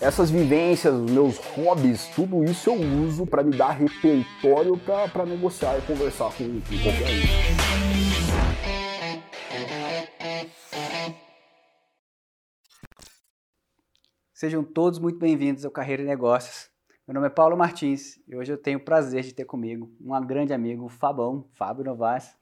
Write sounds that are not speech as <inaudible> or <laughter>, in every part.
essas vivências, os meus hobbies, tudo isso eu uso para me dar repertório para negociar e conversar com, com qualquer um. Sejam todos muito bem-vindos ao Carreira e Negócios. Meu nome é Paulo Martins e hoje eu tenho o prazer de ter comigo um grande amigo, Fabão, Fábio Novas.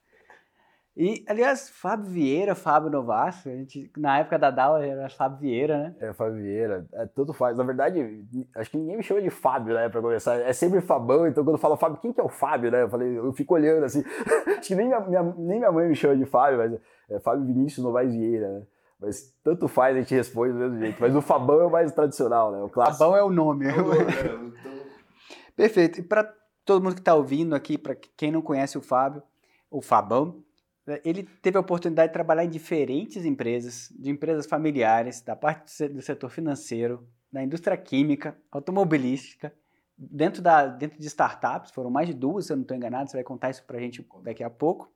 E, aliás, Fábio Vieira, Fábio Novas, a gente, na época da DAO era Fábio Vieira, né? É, Fábio Vieira, é, tudo faz. Na verdade, acho que ninguém me chama de Fábio, né, pra começar. É sempre Fabão, então quando fala Fábio, quem que é o Fábio, né? Eu falei, eu fico olhando assim. <laughs> acho que nem minha, minha, nem minha mãe me chama de Fábio, mas é Fábio Vinícius Novaes Vieira, né? Mas tanto faz, a gente responde do mesmo jeito. Mas o Fabão é o mais tradicional, né? O clássico. Fabão é o nome. É então. Perfeito. E para todo mundo que está ouvindo aqui, para quem não conhece o Fábio, o Fabão, ele teve a oportunidade de trabalhar em diferentes empresas, de empresas familiares, da parte do setor financeiro, da indústria química, automobilística, dentro, da, dentro de startups, foram mais de duas, se eu não estou enganado, você vai contar isso para a gente daqui a pouco.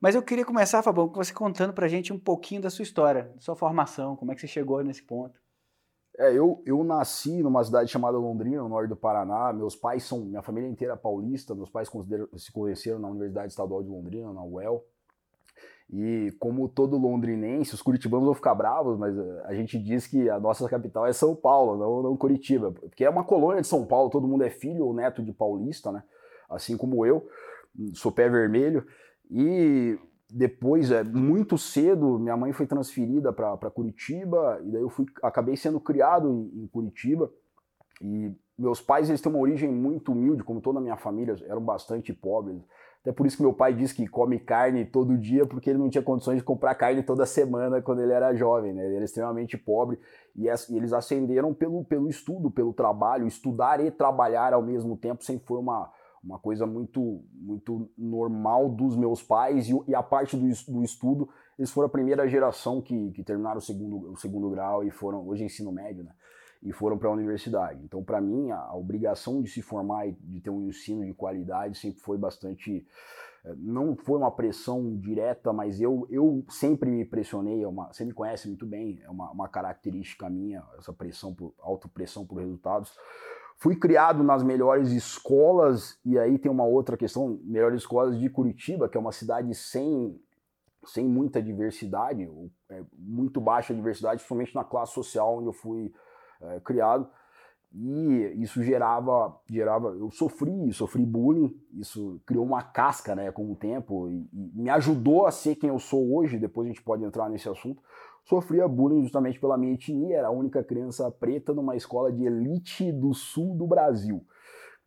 Mas eu queria começar, Fabão, com você contando para a gente um pouquinho da sua história, da sua formação, como é que você chegou nesse ponto. É, eu, eu nasci numa cidade chamada Londrina, no norte do Paraná. Meus pais são, minha família inteira é paulista. Meus pais se conheceram na Universidade Estadual de Londrina, na UEL. E como todo londrinense, os curitibanos vão ficar bravos, mas eh, a gente diz que a nossa capital é São Paulo, não, não Curitiba. Porque é uma colônia de São Paulo, todo mundo é filho ou neto de paulista, né? Assim como eu, sou pé vermelho. E depois, é, muito cedo, minha mãe foi transferida para Curitiba, e daí eu fui, acabei sendo criado em, em, Curitiba. E meus pais eles têm uma origem muito humilde, como toda a minha família, eram bastante pobres. Até por isso que meu pai diz que come carne todo dia, porque ele não tinha condições de comprar carne toda semana quando ele era jovem, né? Ele era extremamente pobre e, eles ascenderam pelo, pelo estudo, pelo trabalho. Estudar e trabalhar ao mesmo tempo sempre foi uma, uma coisa muito muito normal dos meus pais e, e a parte do, do, estudo eles foram a primeira geração que, que terminaram o segundo, o segundo grau e foram hoje ensino médio né e foram para a universidade. Então para mim a, obrigação de se formar e de ter um ensino de qualidade sempre foi bastante eh, não foi uma pressão direta mas eu, eu sempre me pressionei é uma, você me conhece muito bem é uma, uma característica minha essa pressão por autopressão por resultados. Fui criado nas melhores escolas, e aí tem uma outra questão: melhores escolas de Curitiba, que é uma cidade sem, sem muita diversidade, é, muito baixa diversidade, principalmente na classe social onde eu fui é, criado. E isso gerava, gerava, eu sofri, sofri bullying, isso criou uma casca, né, com o tempo, e, e me ajudou a ser quem eu sou hoje, depois a gente pode entrar nesse assunto, sofria bullying justamente pela minha etnia, era a única criança preta numa escola de elite do sul do Brasil.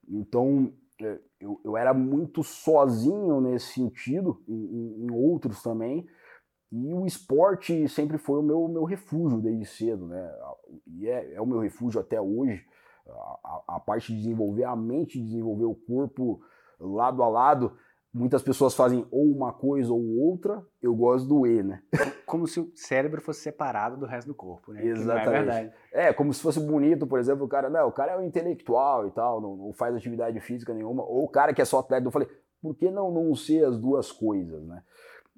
Então, é, eu, eu era muito sozinho nesse sentido, em, em, outros também, e o esporte sempre foi o meu, meu refúgio desde cedo, né? E é, é o meu refúgio até hoje. A, a, parte de desenvolver a mente, desenvolver o corpo lado a lado, Muitas pessoas fazem ou uma coisa ou outra, eu gosto do E, né? Como se o cérebro fosse separado do resto do corpo, né? Exatamente. é, é, como se fosse bonito, por exemplo, o cara, não, o cara é um intelectual e tal, não, não faz atividade física nenhuma, ou o cara que é só atleta, eu falei, por que não, não ser as duas coisas, né?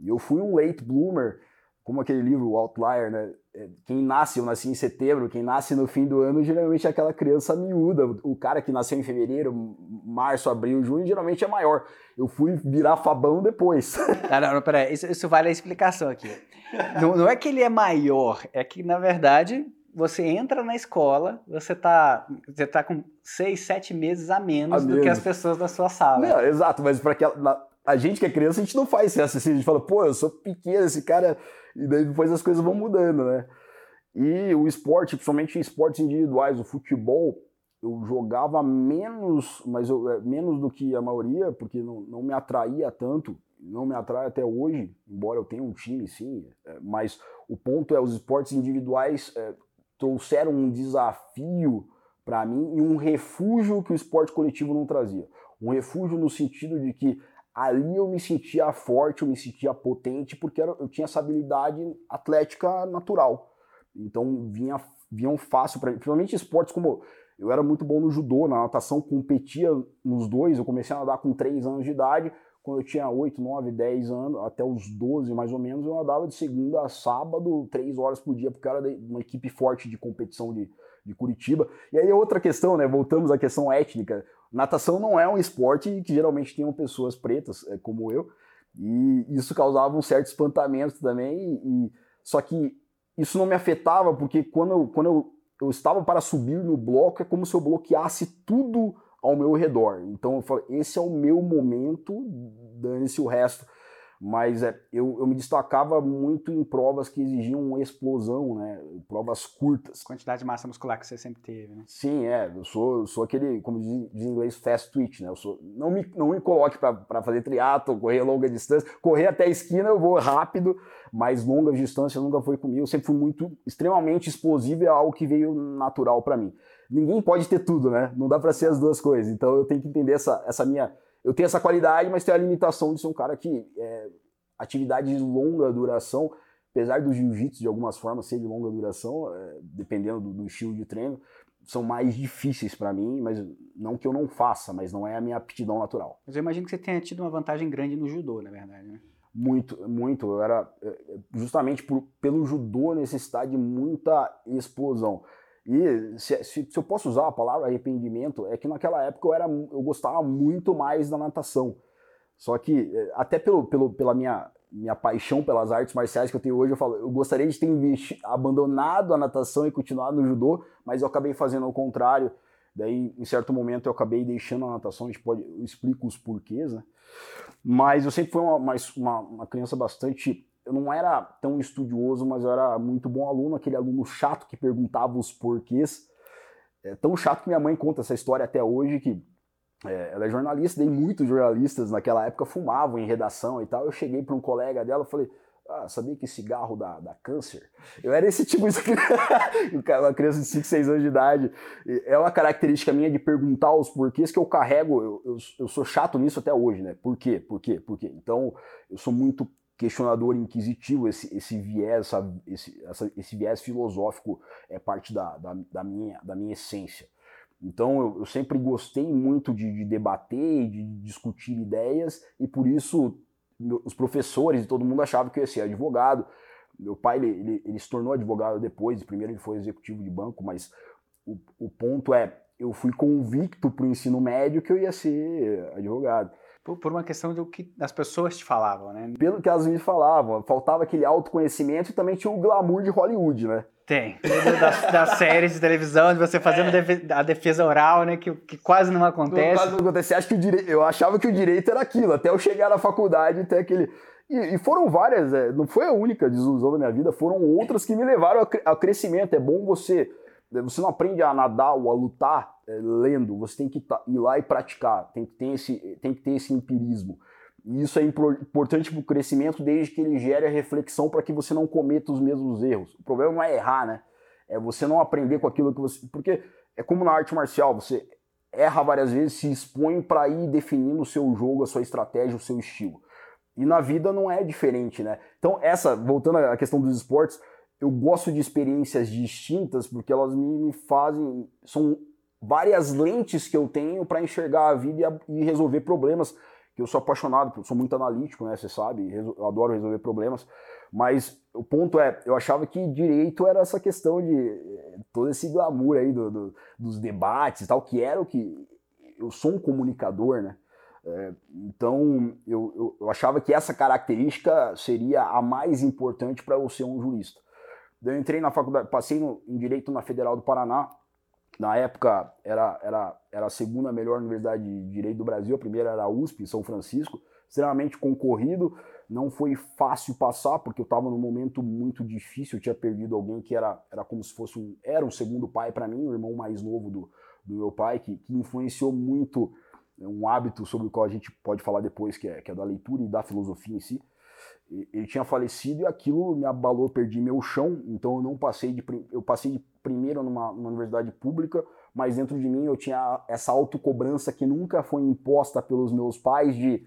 Eu fui um late bloomer, como aquele livro, o Outlier, né? É, quem nasce, eu nasci em setembro, quem nasce no fim do ano geralmente é aquela criança miúda. O cara que nasceu em fevereiro, março, abril, junho, geralmente é maior. Eu fui virar Fabão depois. <laughs> Não, não, não peraí, isso, isso vale a explicação aqui. Não, não é que ele é maior, é que na verdade você entra na escola, você tá, você tá com seis, sete meses a menos, a do menos. que as pessoas da sua sala. Não, exato, mas para aquela. A gente que é criança, a gente não faz essa assim, a gente fala, pô, eu sou pequeno, esse cara e daí depois as coisas vão mudando, né? E o esporte, principalmente esportes individuais, o futebol, eu jogava menos, mas eu, é, menos do que a maioria, porque não, não me atraía tanto, não me atrai até hoje, embora eu tenha um time, sim. É, mas o ponto é, os esportes individuais é, trouxeram um desafio para mim e um refúgio que o esporte coletivo não trazia. Um refúgio no sentido de que ali eu me sentia forte, eu me sentia potente, porque eu tinha essa habilidade atlética natural. Então vinha, vinham fácil para mim, principalmente esportes como eu era muito bom no judô, na natação, competia nos dois. Eu comecei a nadar com 3 anos de idade. Quando eu tinha 8, 9, 10 anos, até os 12 mais ou menos, eu nadava de segunda a sábado, 3 horas por dia, porque era uma equipe forte de competição de, de Curitiba. E aí outra questão, né? Voltamos à questão étnica. Natação não é um esporte que geralmente tenham pessoas pretas, é, como eu, e isso causava um certo espantamento também. E, só que isso não me afetava, porque quando, eu, quando eu, eu estava para subir no bloco, é como se eu bloqueasse tudo ao meu redor. Então eu falei, esse é o meu momento, dane-se o resto mas é, eu, eu me destacava muito em provas que exigiam explosão, né? Provas curtas. Quantidade de massa muscular que você sempre teve, né? Sim, é. Eu sou, sou aquele, como diz, diz em inglês, fast twitch, né? Eu sou, não, me, não me coloque para fazer triatlo, correr longa distância. Correr até a esquina eu vou rápido, mas longa distância nunca foi comigo. Eu sempre fui muito, extremamente explosivo e é algo que veio natural para mim. Ninguém pode ter tudo, né? Não dá para ser as duas coisas. Então eu tenho que entender essa, essa minha eu tenho essa qualidade, mas tenho a limitação de ser um cara que é, atividade de longa duração, apesar do jiu-jitsu de algumas formas ser de longa duração, é, dependendo do, do, estilo de treino, são mais difíceis para mim, mas não que eu não faça, mas não é a minha aptidão natural. Mas eu imagino que você tenha tido uma vantagem grande no judô, na verdade, né? Muito, muito. Eu era é, justamente por, pelo judô necessitar de muita explosão. E se, se, se, eu posso usar a palavra arrependimento, é que naquela época eu, era, eu gostava muito mais da natação. Só que, é, até pelo, pelo, pela minha, minha paixão pelas artes marciais que eu tenho hoje, eu falo, eu gostaria de ter abandonado a natação e continuado no judô, mas eu acabei fazendo o contrário. Daí, em certo momento, eu acabei deixando a natação, a gente pode, eu explico os porquês, né? Mas eu sempre fui uma, uma, uma criança bastante eu não era tão estudioso, mas eu era muito bom aluno, aquele aluno chato que perguntava os porquês. É tão chato que minha mãe conta essa história até hoje que é, ela é jornalista, e muitos jornalistas naquela época fumavam em redação e tal. Eu cheguei para um colega dela e falei: ah, sabia que cigarro dá, dá câncer? Eu era esse tipo de <laughs> uma criança de 5, 6 anos de idade. É uma característica minha de perguntar os porquês que eu carrego. Eu, eu, eu sou chato nisso até hoje, né? Por quê? Por quê? Por quê? Então, eu sou muito questionador inquisitivo, esse, esse viés, essa, esse, essa, esse viés filosófico é parte da, da, da, minha, da minha essência. Então eu, eu sempre gostei muito de, de debater, de discutir ideias, e por isso os professores e todo mundo achavam que eu ia ser advogado. Meu pai ele, ele, ele, se tornou advogado depois, primeiro ele foi executivo de banco, mas o, o ponto é, eu fui convicto para o ensino médio que eu ia ser advogado. Por, por, uma questão do que as pessoas te falavam, né? Pelo que elas me falavam. Faltava aquele autoconhecimento e também tinha o glamour de Hollywood, né? Tem. Das, das séries de televisão, de você fazendo é. a defesa oral, né? Que, que quase não acontece. Quase não acontece. Acho que o direito, eu achava que o direito era aquilo, até eu chegar na faculdade e ter aquele. E, e, foram várias, é, não foi a única desilusão da minha vida, foram outras que me levaram ao crescimento. É bom você você não aprende a nadar ou a lutar é, lendo, você tem que tá, ir lá e praticar, tem que ter esse, tem que ter esse empirismo. E isso é importante para o crescimento desde que ele gere a reflexão para que você não cometa os mesmos erros. O problema não é errar, né? É você não aprender com aquilo que você. Porque é como na arte marcial, você erra várias vezes, se expõe para ir definindo o seu jogo, a sua estratégia, o seu estilo. E na vida não é diferente, né? Então, essa, voltando à questão dos esportes, eu gosto de experiências distintas porque elas me, me fazem. São várias lentes que eu tenho para enxergar a vida e, a, e, resolver problemas. Que eu sou apaixonado, sou muito analítico, né? Você sabe, eu adoro resolver problemas. Mas o ponto é, eu achava que direito era essa questão de eh, todo esse glamour aí do, do, dos debates tal, que era o que. Eu sou um comunicador, né? É, então eu, eu, eu achava que essa característica seria a mais importante para eu ser um jurista. Eu entrei na faculdade, passei no, em Direito na Federal do Paraná. Na época era, era, era a segunda melhor universidade de Direito do Brasil, a primeira era a USP, em São Francisco, extremamente concorrido. Não foi fácil passar, porque eu estava num momento muito difícil. Eu tinha perdido alguém que era, era como se fosse um, era um segundo pai para mim, o irmão mais novo do, do meu pai, que, que influenciou muito um hábito sobre o qual a gente pode falar depois, que é, que é da leitura e da filosofia em si ele tinha falecido e aquilo me abalou, perdi meu chão, então eu não passei de eu passei de primeiro numa, numa universidade pública, mas dentro de mim eu tinha essa autocobrança que nunca foi imposta pelos meus pais de,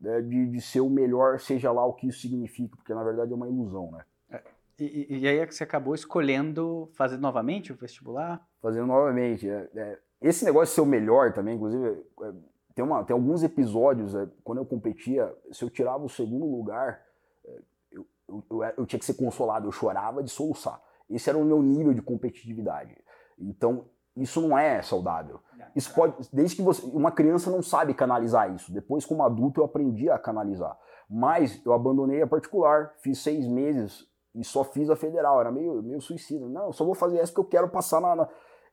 né, de, de ser o melhor, seja lá o que isso significa, porque na verdade é uma ilusão, né? É, e, e, aí é que você acabou escolhendo fazer novamente o vestibular? Fazendo novamente. É, é, esse negócio de ser o melhor também, inclusive, é, tem, uma, tem alguns episódios, é, quando eu competia, se eu tirava o segundo lugar, é, eu, eu, eu, eu, tinha que ser consolado, eu chorava de soluçar. Esse era o meu nível de competitividade. Então, isso não é saudável. Isso pode, desde que você, uma criança não sabe canalizar isso. Depois, como adulto, eu aprendi a canalizar. Mas eu abandonei a particular, fiz seis meses e só fiz a federal. Era meio, meio suicida. Não, eu só vou fazer essa porque eu quero passar na. na...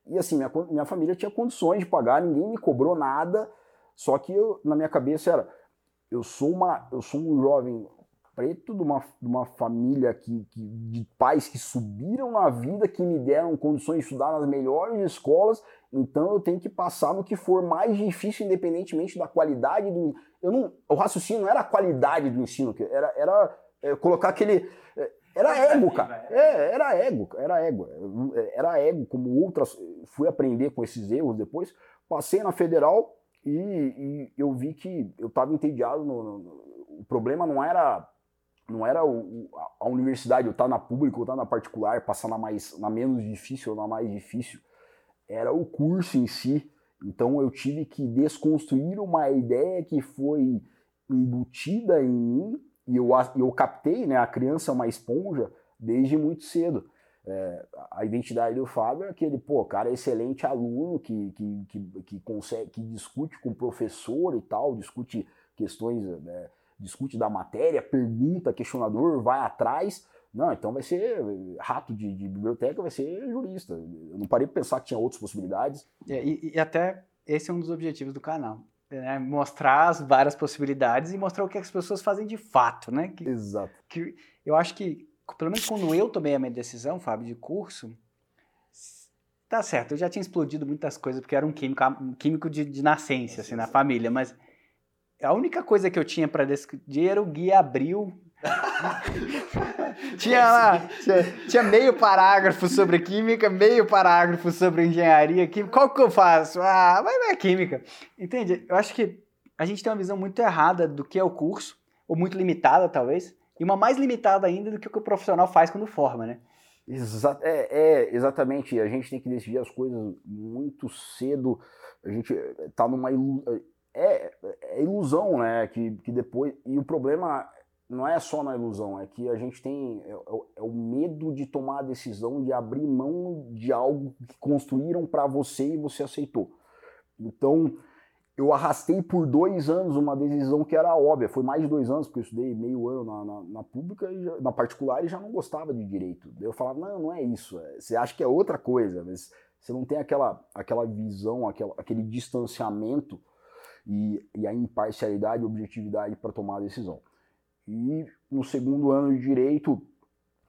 E assim, minha, minha família tinha condições de pagar, ninguém me cobrou nada. Só que eu, na minha cabeça era, eu sou uma, eu sou um jovem preto de uma, de uma família que, que, de pais que subiram na vida, que me deram condições de estudar nas melhores escolas, então eu tenho que passar no que for mais difícil, independentemente da qualidade do. Eu não, o raciocínio não era a qualidade do ensino, era, era é, colocar aquele. É, era ego, cara. É, era ego, era ego. Era ego, como outras. Fui aprender com esses erros depois. Passei na federal e, e eu vi que eu estava entediado. No, no, o problema não era não era o, a universidade, eu estar tá na pública ou estar tá na particular, passar na, mais, na menos difícil ou na mais difícil, era o curso em si. Então eu tive que desconstruir uma ideia que foi embutida em mim e eu, eu captei, né? A criança é uma esponja desde muito cedo. É, a identidade do Fábio é aquele, pô, cara excelente aluno que, que, que, que, consegue, que discute com o professor e tal, discute questões né, discute da matéria, pergunta, questionador, vai atrás. Não, então vai ser rato de, de biblioteca, vai ser jurista. Eu não parei para pensar que tinha outras possibilidades. É, e, e, até esse é um dos objetivos do canal. Né? Mostrar as várias possibilidades e mostrar o que as pessoas fazem de fato, né? Que, Exato. Que eu acho que, pelo menos quando eu tomei a minha decisão, Fábio, de curso, tá certo, eu já tinha explodido muitas coisas, porque era um químico, um químico de, de nascença, assim, na família, mas a única coisa que eu tinha para decidir era o guia abril. <laughs> tinha lá, tinha, tinha, meio parágrafo sobre química, meio parágrafo sobre engenharia química. Qual que eu faço? Ah, vai ver química. Entende? Eu acho que a gente tem uma visão muito errada do que é o curso, ou muito limitada, talvez, e uma mais limitada ainda do que o que o profissional faz quando forma, né? Exa é, é, exatamente. A gente tem que decidir as coisas muito cedo. A gente tá numa é, é ilusão, né? Que, que depois. E o problema não é só na ilusão, é que a gente tem é, é, é o medo de tomar a decisão de abrir mão de algo que construíram para você e você aceitou. Então, eu arrastei por dois anos uma decisão que era óbvia. Foi mais de dois anos, porque eu estudei meio ano na, na, na pública, e já, na particular, e já não gostava de direito. Eu falava, não, não é isso. É, você acha que é outra coisa, mas você não tem aquela, aquela visão, aquela, aquele distanciamento e, e a imparcialidade e objetividade para tomar a decisão. E no segundo ano de direito,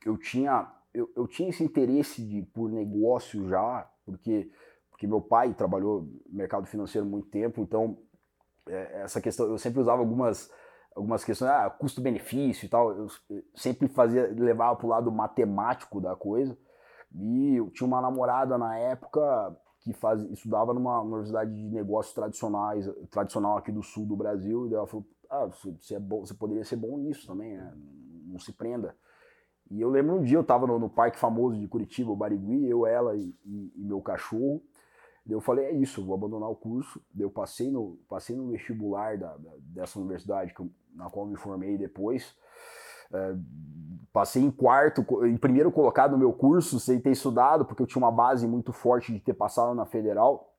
eu tinha, eu, eu tinha esse interesse de, por negócio já, porque, porque meu pai trabalhou no mercado financeiro muito tempo, então é, essa questão, eu sempre usava algumas, algumas questões, ah, custo-benefício e tal, eu sempre fazia, levava o lado matemático da coisa, e eu tinha uma namorada na época que faz, estudava numa universidade de negócios tradicionais, tradicional aqui do sul do Brasil, e ela falou, ah, você, é bom, você poderia ser bom nisso também, né? não se prenda. E eu lembro um dia, eu estava no, no, parque famoso de Curitiba, o Barigui, eu, ela e, e, e meu cachorro, eu falei, é isso, vou abandonar o curso. Eu passei no, passei no vestibular da, da dessa universidade, que eu, na qual eu me formei depois. É, passei em quarto, em primeiro colocado no meu curso, sem ter estudado, porque eu tinha uma base muito forte de ter passado na federal.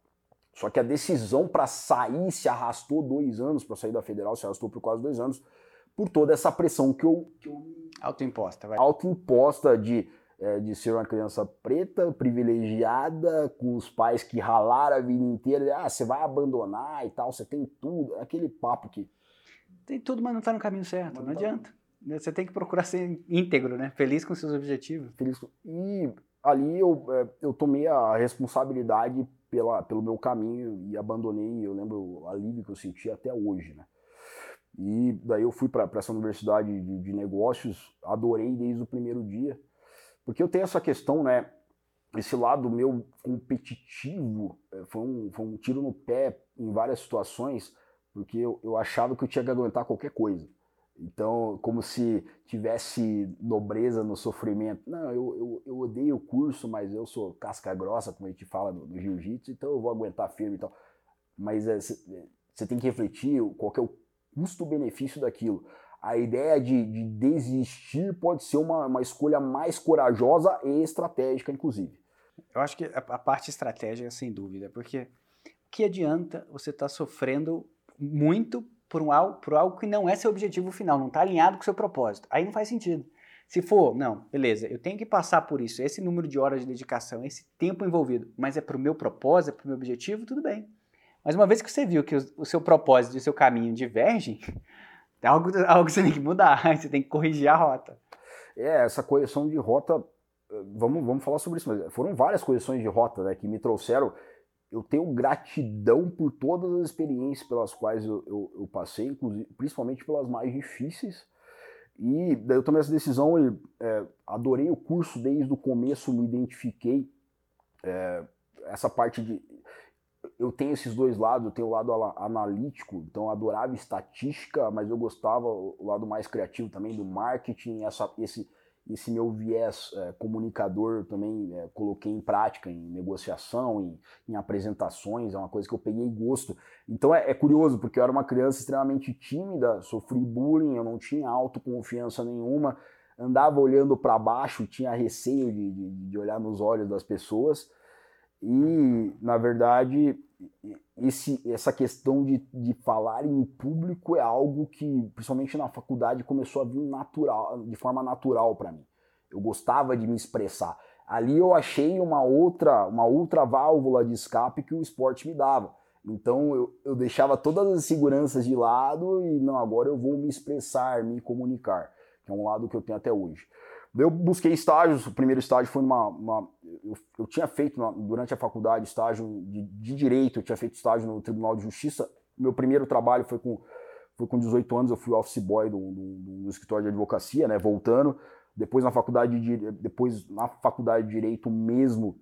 Só que a decisão para sair se arrastou dois anos, para sair da federal se arrastou por quase dois anos, por toda essa pressão que eu. Que eu autoimposta, vai. Autoimposta de, é, de ser uma criança preta, privilegiada, com os pais que ralaram a vida inteira. Ah, você vai abandonar e tal, você tem tudo. Aquele papo que. Tem tudo, mas não está no caminho certo, não, não tá adianta. Você tem que procurar ser íntegro, né? Feliz com seus objetivos. Feliz com... E ali eu, é, eu tomei a responsabilidade pela, pelo meu caminho e abandonei. Eu lembro o alívio que eu senti até hoje, né? E daí eu fui para essa universidade de, de, negócios, adorei desde o primeiro dia, porque eu tenho essa questão, né? Esse lado meu competitivo é, foi um, foi um tiro no pé em várias situações, porque eu, eu achava que eu tinha que aguentar qualquer coisa. Então, como se tivesse nobreza no sofrimento. Não, eu, eu, eu odeio o curso, mas eu sou casca grossa, como a gente fala no, no jiu-jitsu, então eu vou aguentar firme e tal. Mas você é, tem que refletir qual é o custo-benefício daquilo. A ideia de, de, desistir pode ser uma, uma escolha mais corajosa e estratégica, inclusive. Eu acho que a, a parte estratégica, sem dúvida, porque que adianta você estar tá sofrendo muito por, um, algo, por algo que não é seu objetivo final, não está alinhado com seu propósito. Aí não faz sentido. Se for, não, beleza, eu tenho que passar por isso, esse número de horas de dedicação, esse tempo envolvido, mas é para o meu propósito, é para o meu objetivo, tudo bem. Mas uma vez que você viu que o, o seu propósito e o seu caminho divergem, <laughs> é algo, <laughs> algo que você tem que mudar, <laughs> você tem que corrigir a rota. É, essa correção de rota, vamos, vamos falar sobre isso, mas foram várias correções de rota né, que me trouxeram. Eu tenho gratidão por todas as experiências pelas quais eu, eu, eu passei, inclusive, principalmente pelas mais difíceis. E daí eu tomei essa decisão e é, adorei o curso desde o começo, me identifiquei. É, essa parte de eu tenho esses dois lados, eu tenho o lado analítico, então eu adorava estatística, mas eu gostava o lado mais criativo também do marketing, essa, esse, esse meu viés é, comunicador também é, coloquei em prática, em negociação, em, em, apresentações, é uma coisa que eu peguei gosto. Então é, é, curioso, porque eu era uma criança extremamente tímida, sofri bullying, eu não tinha autoconfiança nenhuma, andava olhando para baixo, tinha receio de, de, de olhar nos olhos das pessoas. E, na verdade, esse, essa questão de, de falar em público é algo que, principalmente na faculdade, começou a vir natural, de forma natural para mim. Eu gostava de me expressar. Ali eu achei uma outra, uma outra válvula de escape que o esporte me dava. Então eu, eu deixava todas as seguranças de lado e não, agora eu vou me expressar, me comunicar, que é um lado que eu tenho até hoje. Eu busquei estágios, o primeiro estágio foi uma. uma eu, eu, tinha feito na, durante a faculdade estágio de, de, direito, eu tinha feito estágio no Tribunal de Justiça. Meu primeiro trabalho foi com, foi com 18 anos, eu fui office boy do, do, do escritório de advocacia, né, voltando. Depois na faculdade de, depois na faculdade de direito mesmo,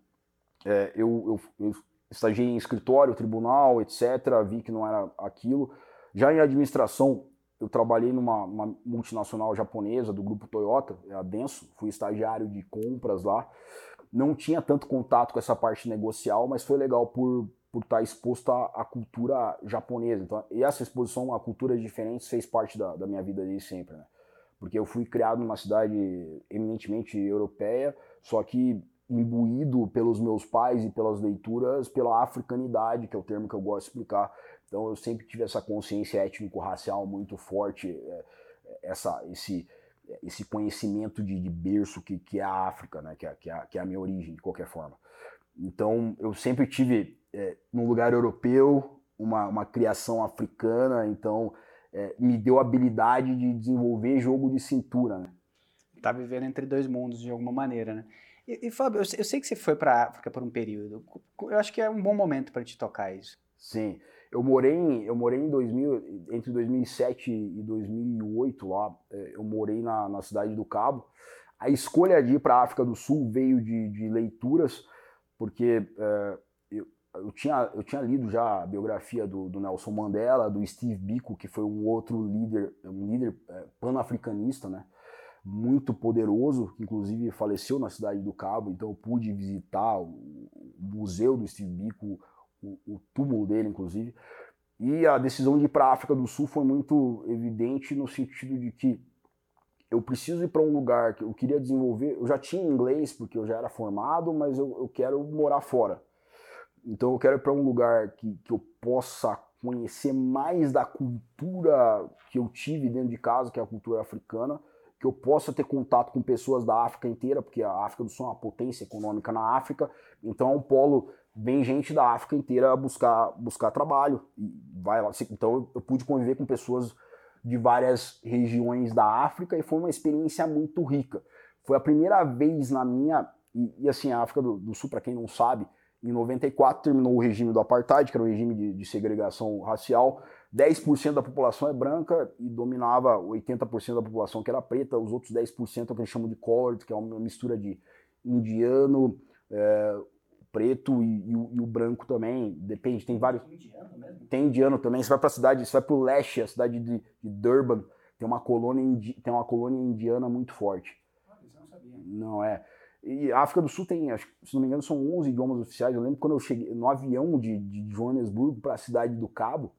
é, eu, eu, eu estagiei em escritório, tribunal, etc. Vi que não era aquilo. Já em administração, eu trabalhei numa multinacional japonesa do grupo Toyota, é a Denso, fui estagiário de compras lá. Não tinha tanto contato com essa parte negocial, mas foi legal por, por estar exposto à, à cultura japonesa. Então, e essa exposição a culturas diferentes fez parte da, da minha vida desde sempre, né? Porque eu fui criado numa cidade eminentemente europeia, só que imbuído pelos meus pais e pelas leituras pela africanidade, que é o termo que eu gosto de explicar, então eu sempre tive essa consciência étnico-racial muito forte, é, essa, esse, esse conhecimento de, de berço que, que é a África, né? que, é, que, é, que é a minha origem, de qualquer forma. Então eu sempre tive, é, num lugar europeu, uma, uma criação africana, então é, me deu a habilidade de desenvolver jogo de cintura. Né? Tá vivendo entre dois mundos de alguma maneira, né? E, e Fábio, eu, eu sei que você foi para a África por um período. Eu acho que é um bom momento para te tocar isso. Sim. Eu morei eu morei em 2000, entre 2007 e 2008 lá, é, eu morei na, na cidade do Cabo. A escolha de ir para a África do Sul veio de, de leituras, porque é, eu, eu, tinha, eu tinha lido já a biografia do, do, Nelson Mandela, do Steve Biko, que foi um outro líder, um líder é, pan-africanista, né? muito poderoso, que inclusive faleceu na cidade do Cabo, então eu pude visitar o museu do Steve Biko, o, o túmulo dele, inclusive. E a decisão de ir para a África do Sul foi muito evidente no sentido de que eu preciso ir para um lugar que eu queria desenvolver. Eu já tinha inglês, porque eu já era formado, mas eu, eu quero morar fora. Então eu quero ir para um lugar que, que eu possa conhecer mais da cultura que eu tive dentro de casa, que é a cultura africana, que eu possa ter contato com pessoas da África inteira, porque a África do Sul é uma potência econômica na África, então é um polo vem gente da África inteira buscar, buscar trabalho. E vai lá. Então eu pude conviver com pessoas de várias regiões da África e foi uma experiência muito rica. Foi a primeira vez na minha. E, e assim, a África do, do Sul, para quem não sabe, em 94 terminou o regime do apartheid, que era o regime de, de segregação racial. 10% da população é branca e dominava 80% da população que era preta, os outros 10% é o que eles chamam de colored, que é uma mistura de indiano, é, preto e, e, o, e, o, branco também, depende, tem vários. Indiano mesmo? Tem indiano também. Você vai para a cidade, você vai para o leste, a cidade de, de, Durban, tem uma colônia indi, tem uma colônia indiana muito forte. Ah, isso eu não sabia. Não é. E a África do Sul tem, acho, se não me engano, são 11 idiomas oficiais. Eu lembro quando eu cheguei no avião de, de Joanesburgo para a cidade do Cabo,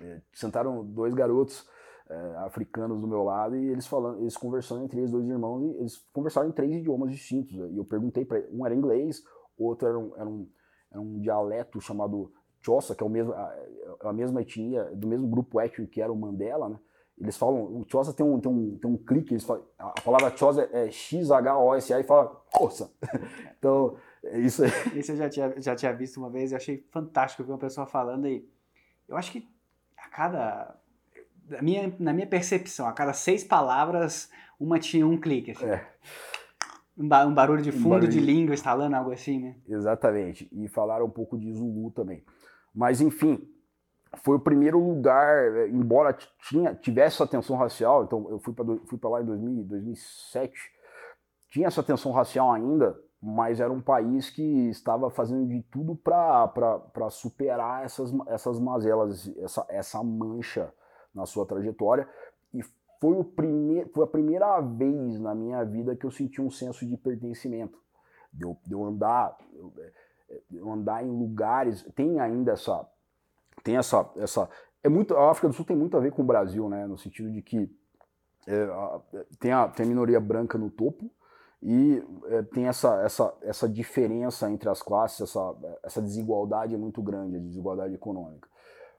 é, sentaram dois garotos é, africanos do meu lado e eles falando, eles conversando entre eles, dois irmãos, e eles conversaram em três idiomas distintos. E eu perguntei para um era inglês, outro era um, era um, era um dialeto chamado Chosa, que é o mesmo, a, a mesma etnia, do mesmo grupo étnico que era o Mandela, né? Eles falam, o Chosa tem um, tem um, tem um clique, eles falam, a palavra Chosa é X-H-O-S-A e fala Chosa. <laughs> então, é isso aí. <laughs> Isso eu já tinha, já tinha visto uma vez, eu achei fantástico ver uma pessoa falando e eu acho que a cada. Na minha, na minha percepção, a cada seis palavras, uma tinha um clique. Assim. É. Um, ba um, barulho de fundo um barulho de língua instalando, algo assim, né? Exatamente. E falaram um pouco de Zulu também. Mas, enfim, foi o primeiro lugar, embora tinha, tivesse essa tensão racial, então eu fui para fui lá em 2000, 2007, tinha essa tensão racial ainda, mas era um país que estava fazendo de tudo para superar essas, essas mazelas, essa, essa mancha na sua trajetória. E foi, o prime, foi a primeira vez na minha vida que eu senti um senso de pertencimento. De eu, de eu andar, de eu andar em lugares. Tem ainda essa. Tem essa, essa. É muito, a África do Sul tem muito a ver com o Brasil, né? No sentido de que é, tem, a, tem a minoria branca no topo, e é, tem essa, essa, essa diferença entre as classes, essa, essa desigualdade é muito grande, a desigualdade econômica.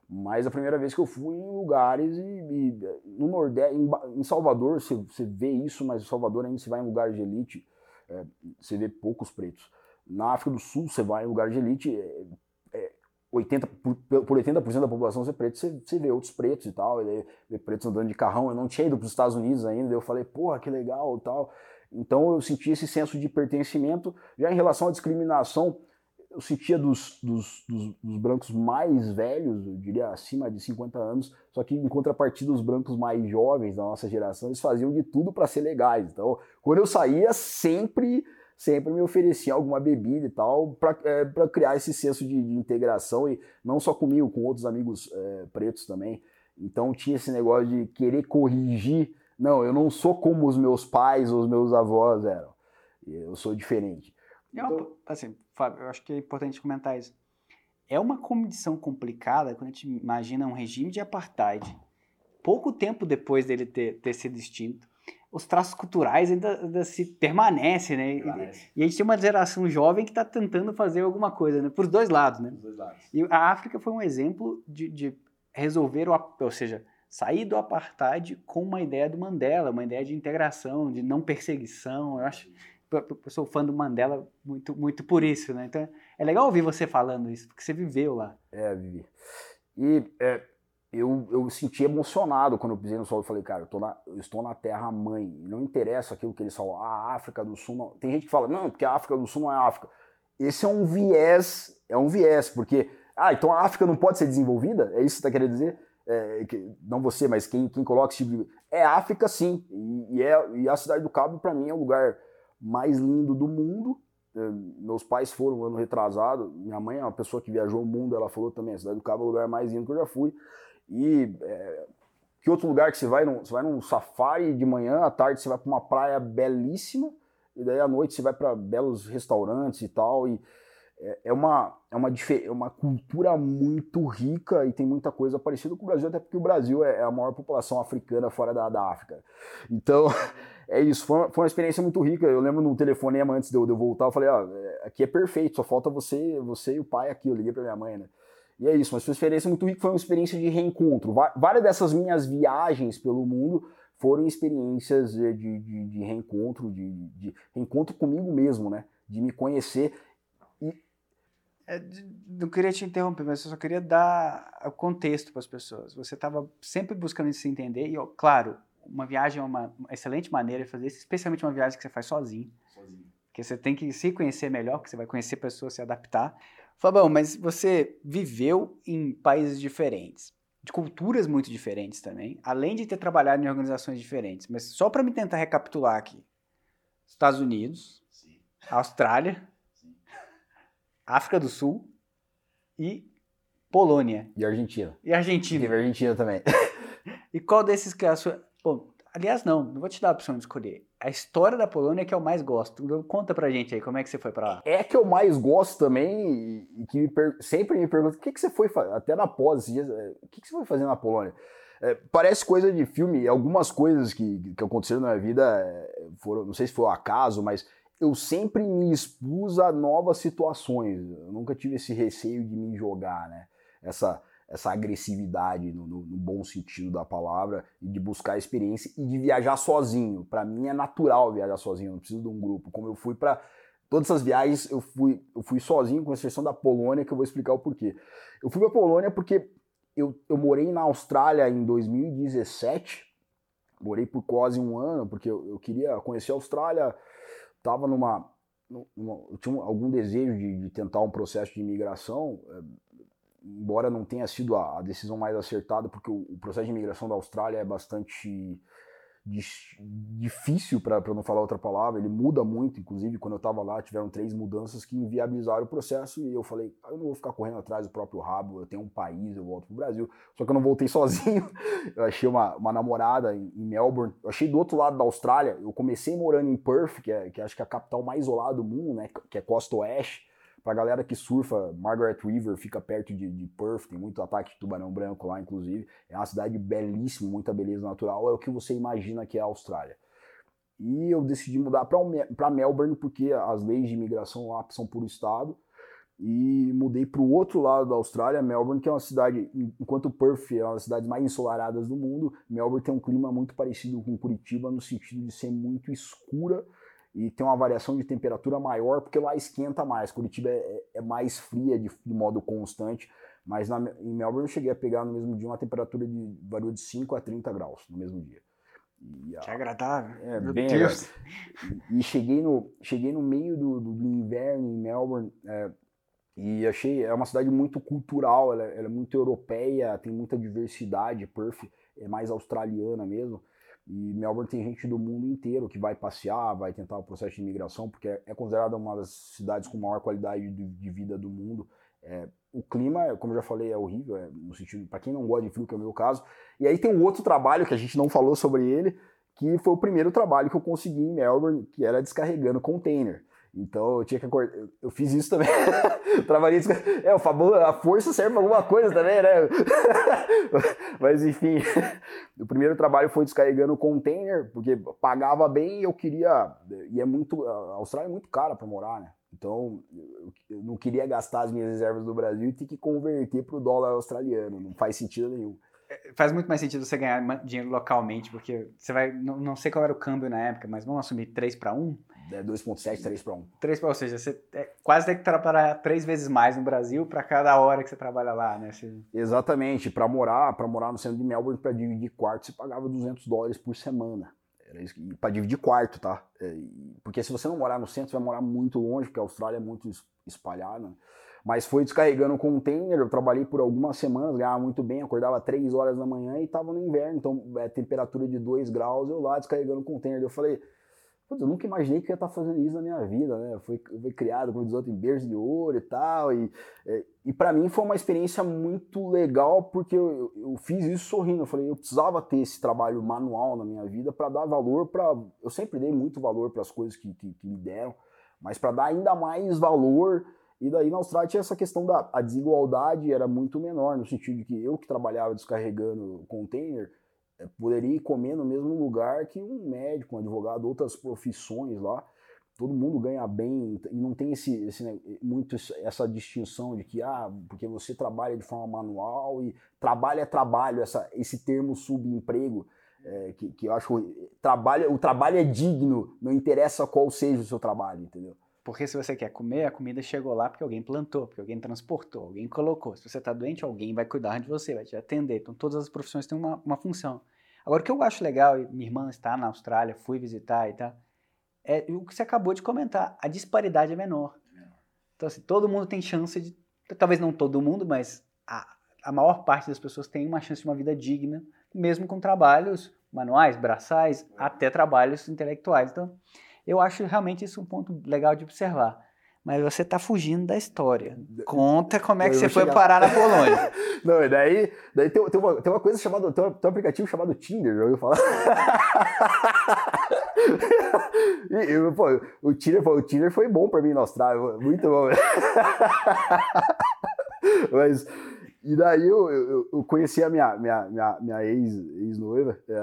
Mas a primeira vez que eu fui em lugares e, e no Nordeste, em, em Salvador você, você, vê isso, mas em Salvador ainda você vai em lugares de elite, é, você vê poucos pretos. Na África do Sul você vai em lugares de elite, é, é 80, por, por 80% da população ser preto, você, você vê outros pretos e tal, e vê pretos andando de carrão. Eu não tinha ido para os Estados Unidos ainda, eu falei, porra, que legal e tal. Então eu senti esse senso de pertencimento. Já em relação à discriminação, eu sentia dos, dos, dos, dos, brancos mais velhos, eu diria acima de 50 anos, só que em contrapartida os brancos mais jovens da nossa geração, eles faziam de tudo para ser legais. Então, quando eu saía, sempre sempre me ofereciam alguma bebida e tal, para é, criar esse senso de, de, integração, e não só comigo, com outros amigos é, pretos também. Então tinha esse negócio de querer corrigir não, eu não sou como os meus pais ou os meus avós eram. Eu sou diferente. É então, assim, Fábio, eu acho que é importante comentar isso. É uma condição complicada quando a gente imagina um regime de apartheid. Pouco tempo depois dele ter, ter sido extinto, os traços culturais ainda, ainda se permanecem, né? Permanece. E, e, a gente tem uma geração jovem que está tentando fazer alguma coisa, né? Por os dois lados, né? Dois lados. E a África foi um exemplo de, de resolver, o, ou seja, sair do apartheid com uma ideia do Mandela, uma ideia de integração, de não perseguição. Eu acho, eu sou fã do Mandela muito, muito por isso, né? Então é legal ouvir você falando isso, porque você viveu lá. É, vivi. E é, eu, eu senti emocionado quando eu pisei no solo e falei, cara, eu, tô na, eu estou na terra mãe. Não interessa aquilo que eles falam, a África do Sul não. Tem gente que fala, não, porque a África do Sul não é África. Esse é um viés, é um viés, porque, ah, então a África não pode ser desenvolvida? É isso que você está querendo dizer? é, que, não você, mas quem, quem coloca esse tipo de. É África, sim. E, e, é, e a Cidade do Cabo, para mim, é o lugar mais lindo do mundo. É, meus pais foram ano retrasado. Minha mãe é uma pessoa que viajou o mundo, ela falou também: a Cidade do Cabo é o lugar mais lindo que eu já fui. E é, que outro lugar que você vai? Num, você vai num safari de manhã, à tarde você vai para uma praia belíssima, e daí à noite você vai para belos restaurantes e tal. E, é, é uma, é, uma, é uma cultura muito rica e tem muita coisa parecida com o Brasil, até porque o Brasil é, é a maior população africana fora da, da África. Então, <laughs> é isso. Foi uma, foi uma experiência muito rica. Eu lembro no telefonema antes de eu, de eu voltar, eu falei: ó, ah, aqui é perfeito, só falta você, você e o pai aqui. Eu liguei para minha mãe, né? E é isso, mas foi uma experiência muito rica, foi uma experiência de reencontro. Várias dessas minhas viagens pelo mundo foram experiências de, de, de reencontro, de, de reencontro comigo mesmo, né? De me conhecer é, não queria te interromper, mas eu só queria dar o contexto para as pessoas. Você estava sempre buscando se entender, e, ó, claro, uma viagem é uma, excelente maneira de fazer isso, especialmente uma viagem que você faz sozinho. Sozinho. Porque você tem que se conhecer melhor, porque você vai conhecer pessoas, se adaptar. Fabão, mas você viveu em países diferentes, de culturas muito diferentes também, além de ter trabalhado em organizações diferentes. Mas só para me tentar recapitular aqui: Estados Unidos, Sim. Austrália. África do Sul e Polônia. E Argentina. E Argentina. E Argentina também. <laughs> e qual desses que é a sua. Bom, aliás, não, não vou te dar a opção de escolher. A história da Polônia é que eu mais gosto. Então, conta pra gente aí, como é que você foi pra lá? É que eu mais gosto também e que me per... sempre me perguntam o que, que você foi fazer, até na pós é, o que, que você foi fazer na Polônia? É, parece coisa de filme, algumas coisas que, que aconteceram na minha vida é, foram, não sei se foi o acaso, mas eu sempre me expus a novas situações. Eu nunca tive esse receio de me jogar, né? Essa, essa agressividade no, no, no, bom sentido da palavra e de buscar experiência e de viajar sozinho. Para mim é natural viajar sozinho, não preciso de um grupo. Como eu fui para todas essas viagens, eu fui, eu fui sozinho, com exceção da Polônia, que eu vou explicar o porquê. Eu fui para Polônia porque eu, eu morei na Austrália em 2017, morei por quase um ano, porque eu, eu queria conhecer a Austrália, estava numa, numa, Eu tinha algum desejo de, de tentar um processo de imigração. Embora não tenha sido a, decisão mais acertada, porque o, o, processo de imigração da Austrália é bastante difícil, para não falar outra palavra, ele muda muito, inclusive quando eu estava lá tiveram três mudanças que inviabilizaram o processo e eu falei, ah, eu não vou ficar correndo atrás do próprio rabo, eu tenho um país, eu volto pro Brasil, só que eu não voltei <laughs> sozinho, eu achei uma, uma namorada em, em Melbourne, eu achei do outro lado da Austrália, eu comecei morando em Perth, que, é, que acho que é a capital mais isolada do mundo, né, que é costa oeste, Pra galera que surfa, Margaret River fica perto de, de, Perth, tem muito ataque de tubarão branco lá, inclusive. É uma cidade belíssima, muita beleza natural, é o que você imagina que é a Austrália. E eu decidi mudar para Melbourne porque as leis de imigração lá são por estado. E mudei para o outro lado da Austrália, Melbourne, que é uma cidade, enquanto Perth é uma das cidades mais ensolaradas do mundo, Melbourne tem um clima muito parecido com Curitiba no sentido de ser muito escura e tem uma variação de temperatura maior, porque lá esquenta mais. Curitiba é, é mais fria de, de, modo constante, mas na, em Melbourne eu cheguei a pegar no mesmo dia uma temperatura de variou de 5 a 30 graus no mesmo dia. E, que agradável. É, Meu bem Deus. E, e, cheguei, no, cheguei no meio do, do, do inverno em Melbourne é, e achei, é uma cidade muito cultural, ela, ela é muito europeia, tem muita diversidade, Perth é mais australiana mesmo. E Melbourne tem gente do mundo inteiro que vai passear, vai tentar o processo de imigração, porque é, considerada uma das cidades com maior qualidade de, de vida do mundo. É, o clima, como eu já falei, é horrível, é, no sentido, para quem não gosta de frio, que é o meu caso. E aí tem um outro trabalho que a gente não falou sobre ele, que foi o primeiro trabalho que eu consegui em Melbourne, que era descarregando container. Então eu tinha que acordar. Eu fiz isso também. <laughs> Trabalhei. É, o famoso, a força serve pra alguma coisa também, né? <laughs> Mas enfim, <laughs> o primeiro trabalho foi descarregando o container, porque pagava bem e eu queria. E é muito. A Austrália é muito cara para morar, né? Então eu não queria gastar as minhas reservas do Brasil e ter que converter para o dólar australiano. Não faz sentido nenhum é, faz muito mais sentido você ganhar dinheiro localmente, porque você vai. Não, não sei qual era o câmbio na época, mas vamos assumir 3 para 1. É 2,7, 3 para 1. 3 para, ou seja, você é, quase tem que trabalhar três vezes mais no Brasil para cada hora que você trabalha lá, né? Você... Exatamente. Para morar, para morar no centro de Melbourne, para dividir quarto, você pagava 200 dólares por semana. Era isso para dividir quarto, tá? É, porque se você não morar no centro, você vai morar muito longe, porque a Austrália é muito espalhada. Mas foi descarregando o container, eu trabalhei por algumas semanas, ganhava muito bem, acordava 3 horas da manhã e estava no inverno, então é, temperatura de 2 graus, eu lá descarregando o container. Eu falei, Putz, eu nunca imaginei que eu ia estar fazendo isso na minha vida, né? Eu fui, eu fui criado, diz outro, em berço de ouro e tal. E, é, e para mim foi uma experiência muito legal, porque eu, eu, fiz isso sorrindo. Eu falei, eu precisava ter esse trabalho manual na minha vida para dar valor para. Eu sempre dei muito valor para as coisas que, que, que, me deram, mas para dar ainda mais valor. E daí na Austrália tinha essa questão da desigualdade era muito menor, no sentido de que eu que trabalhava descarregando container poderia ir comer no mesmo lugar que um médico, um advogado, outras profissões lá. Todo mundo ganha bem e não tem esse, esse né, muito essa distinção de que ah, porque você trabalha de forma manual e trabalho é trabalho, essa, esse termo subemprego é, que, que eu acho trabalho, o trabalho é digno, não interessa qual seja o seu trabalho, entendeu? Porque se você quer comer, a comida chegou lá porque alguém plantou, porque alguém transportou, alguém colocou. Se você está doente, alguém vai cuidar de você, vai te atender. Então, todas as profissões têm uma, uma função. Agora, o que eu acho legal, e minha irmã está na Austrália, fui visitar e tal, é o que você acabou de comentar, a disparidade é menor. Então, assim, todo mundo tem chance de, talvez não todo mundo, mas a, a maior parte das pessoas tem uma chance de uma vida digna, mesmo com trabalhos manuais, braçais, até trabalhos intelectuais. Então, eu acho realmente isso um ponto legal de observar. Mas você está fugindo da história. Conta como é que você foi parar na Polônia. <laughs> Não, e daí, daí tem, tem, uma, tem uma coisa chamada. Tem um, tem um aplicativo chamado Tinder, já ouviu falar? <laughs> e, eu, pô, o, Tinder, pô, o Tinder foi bom para mim na Austrália, muito bom. <laughs> Mas. E daí eu, eu, eu, conheci a minha, minha, minha, minha ex-noiva, ex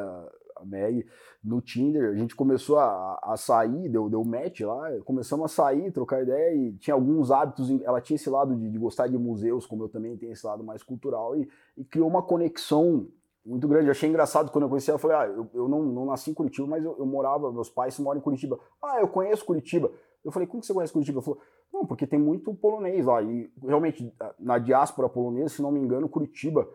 Meg, no Tinder. A gente começou a, a sair, deu, deu match lá, começamos a sair, trocar ideia e tinha alguns hábitos. Ela tinha esse lado de, de gostar de museus, como eu também tenho esse lado mais cultural, e, e criou uma conexão muito grande. Eu achei engraçado quando eu conheci ela. Eu falei, ah, eu, eu não, não nasci em Curitiba, mas eu, eu, morava, meus pais moram em Curitiba. Ah, eu conheço Curitiba. Eu falei, como que você conhece Curitiba? Ele falou, não, porque tem muito polonês lá. E realmente, na diáspora polonesa, se não me engano, Curitiba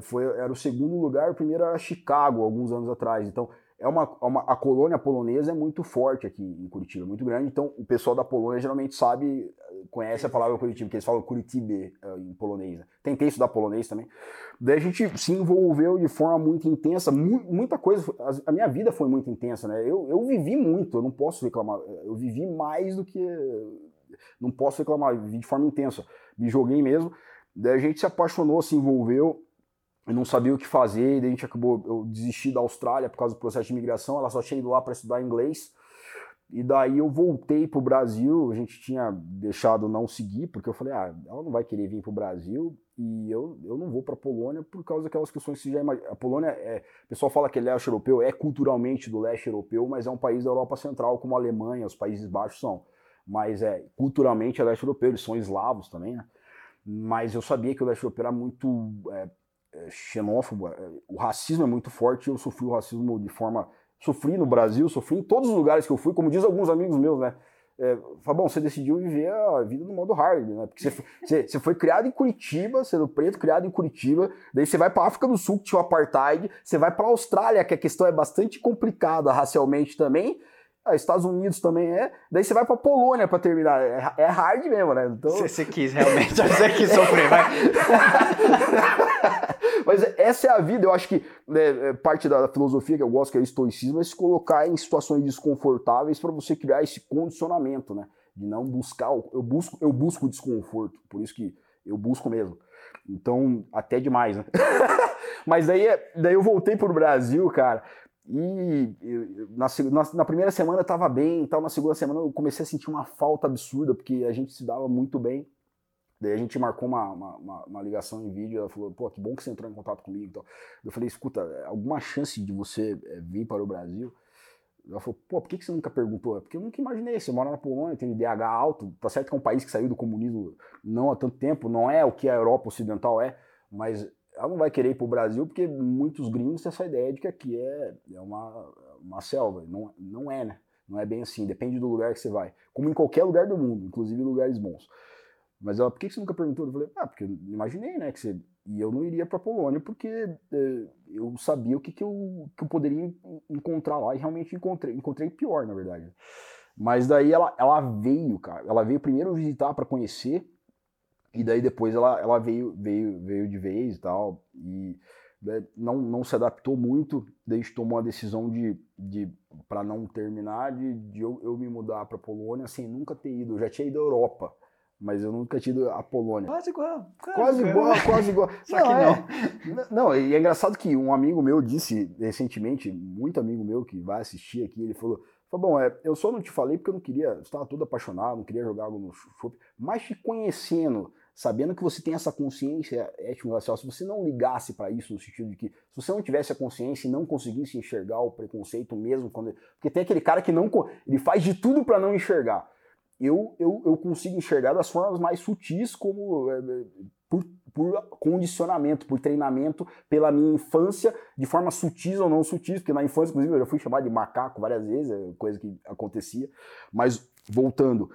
foi, era o segundo lugar, o primeiro era Chicago, alguns anos atrás. Então, é uma, uma, a colônia polonesa é muito forte aqui em Curitiba, muito grande. Então, o pessoal da Polônia geralmente sabe, conhece a palavra Curitiba, que eles falam Curitiba uh, em polonês. Né? Tentei estudar polonês também. Daí a gente se envolveu de forma muito intensa, mu muita coisa. A, a, minha vida foi muito intensa, né? Eu, eu vivi muito, eu não posso reclamar. Eu vivi mais do que. Não posso reclamar, vivi de forma intensa. Me joguei mesmo. Daí a gente se apaixonou, se envolveu eu não sabia o que fazer, daí a gente acabou, eu desisti da Austrália por causa do processo de imigração, ela só tinha ido lá para estudar inglês, e daí eu voltei pro Brasil, a gente tinha deixado não seguir, porque eu falei, ah, ela não vai querer vir pro Brasil, e eu, eu não vou para Polônia por causa daquelas questões que já imagina. A Polônia, é, o pessoal fala que é leste europeu, é culturalmente do leste europeu, mas é um país da Europa Central, como a Alemanha, os Países Baixos são. Mas é culturalmente é leste europeu, eles são eslavos também, né? Mas eu sabia que o leste europeu era muito é, é, xenófoba, é, o racismo é muito forte, eu sofri o racismo de forma. Sofri no Brasil, sofri em todos os lugares que eu fui, como diz alguns amigos meus, né? É, bom, você decidiu viver a vida no modo hard, né? Porque você, <laughs> você, você, foi criado em Curitiba, sendo preto, criado em Curitiba, daí você vai para África do Sul, que tinha o apartheid, você vai para Austrália, que a questão é bastante complicada racialmente também, ah, Estados Unidos também é. Daí você vai pra Polônia pra terminar. É, é hard mesmo, né? Então... Você, você quis realmente, <laughs> você quis sofrer, vai. <laughs> Mas essa é a vida. Eu acho que né, é, parte da filosofia que eu gosto, que é o estoicismo, é se colocar em situações desconfortáveis para você criar esse condicionamento, né? De não buscar. Eu busco, eu busco desconforto. Por isso que eu busco mesmo. Então, até demais, né? <laughs> Mas daí, daí eu voltei pro Brasil, cara. E na, na, primeira semana eu tava bem, tal, na segunda semana eu comecei a sentir uma falta absurda, porque a gente se dava muito bem. Daí a gente marcou uma, uma, uma, ligação em vídeo, ela falou, pô, que bom que você entrou em contato comigo. Então, eu falei, escuta, alguma chance de você eh, vir para o Brasil? Ela falou, pô, por que você nunca perguntou? É porque eu nunca imaginei, você mora na Polônia, tem IDH alto, tá certo que é um país que saiu do comunismo não há tanto tempo, não é o que a Europa Ocidental é, mas ela não vai querer ir para o Brasil porque muitos gringos têm essa ideia de que aqui é, é uma, uma selva. Não, não é, né? Não é bem assim, depende do lugar que você vai. Como em qualquer lugar do mundo, inclusive lugares bons. Mas ela, por que você nunca perguntou? Eu falei, ah, porque eu imaginei, né, que você... E eu não iria para Polônia porque é, eu sabia o que, que, eu, que eu poderia encontrar lá e realmente encontrei. Encontrei pior, na verdade. Mas daí ela, ela veio, cara. Ela veio primeiro visitar para conhecer e daí depois ela, ela veio, veio, veio de vez e tal. E né, não, não se adaptou muito. Daí a gente tomou a decisão de, de para não terminar, de, de eu, eu me mudar para Polônia sem nunca ter ido. Eu já tinha ido à Europa mas eu nunca tinha ido à Polônia. Quase igual. Quase, quase igual, quase igual. <laughs> Só não, que não. É, não, e é engraçado que um amigo meu disse recentemente, muito amigo meu que vai assistir aqui, ele falou: bom, é, eu só não te falei porque eu não queria, estava todo apaixonado, não queria jogar algo no shopping, mas te conhecendo, sabendo que você tem essa consciência étnico-racial, se você não ligasse para isso, no sentido de que se você não tivesse a consciência e não conseguisse enxergar o preconceito mesmo, quando porque tem aquele cara que não ele faz de tudo para não enxergar. Eu, eu, eu consigo enxergar das formas mais sutis, como é, é, por, por condicionamento, por treinamento, pela minha infância, de forma sutis ou não sutis, porque na infância, inclusive, eu já fui chamado de macaco várias vezes, é coisa que acontecia. Mas, voltando,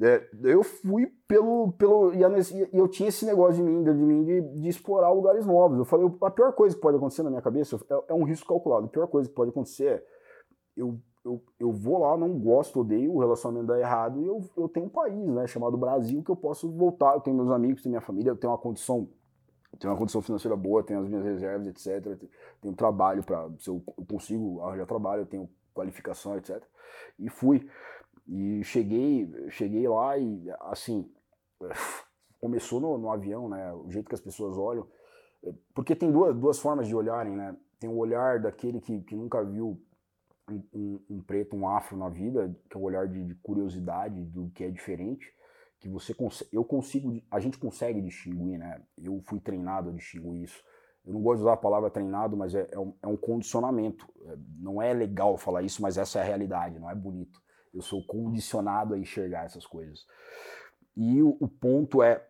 é, eu fui pelo. pelo e eu tinha esse negócio de mim, de mim de, de, explorar lugares novos. Eu falei, a pior coisa que pode acontecer na minha cabeça é, é um risco calculado. A pior coisa que pode acontecer é eu, eu, eu vou lá, não gosto, odeio, o relacionamento dá errado, e eu, eu tenho um país, né, chamado Brasil, que eu posso voltar. Eu tenho meus amigos, tenho minha família, eu tenho uma condição. Tenho uma condição financeira boa, tenho as minhas reservas, etc. Tenho trabalho para. Se eu, eu consigo arranjar trabalho, eu tenho qualificação, etc. E fui. E cheguei, cheguei lá e, assim, começou no, no, avião, né? O jeito que as pessoas olham. É, porque tem duas, duas formas de olharem, né? Tem o olhar daquele que, que nunca viu um, um, um preto, um afro na vida, que é o olhar de, de curiosidade do que é diferente, que você eu consigo, a gente consegue distinguir, né? Eu fui treinado a distinguir isso. eu não gosto de usar a palavra treinado, mas é, é, um, é um, condicionamento. É, não é legal falar isso, mas essa é a realidade, não é bonito. Eu sou condicionado a enxergar essas coisas. E o, o ponto é,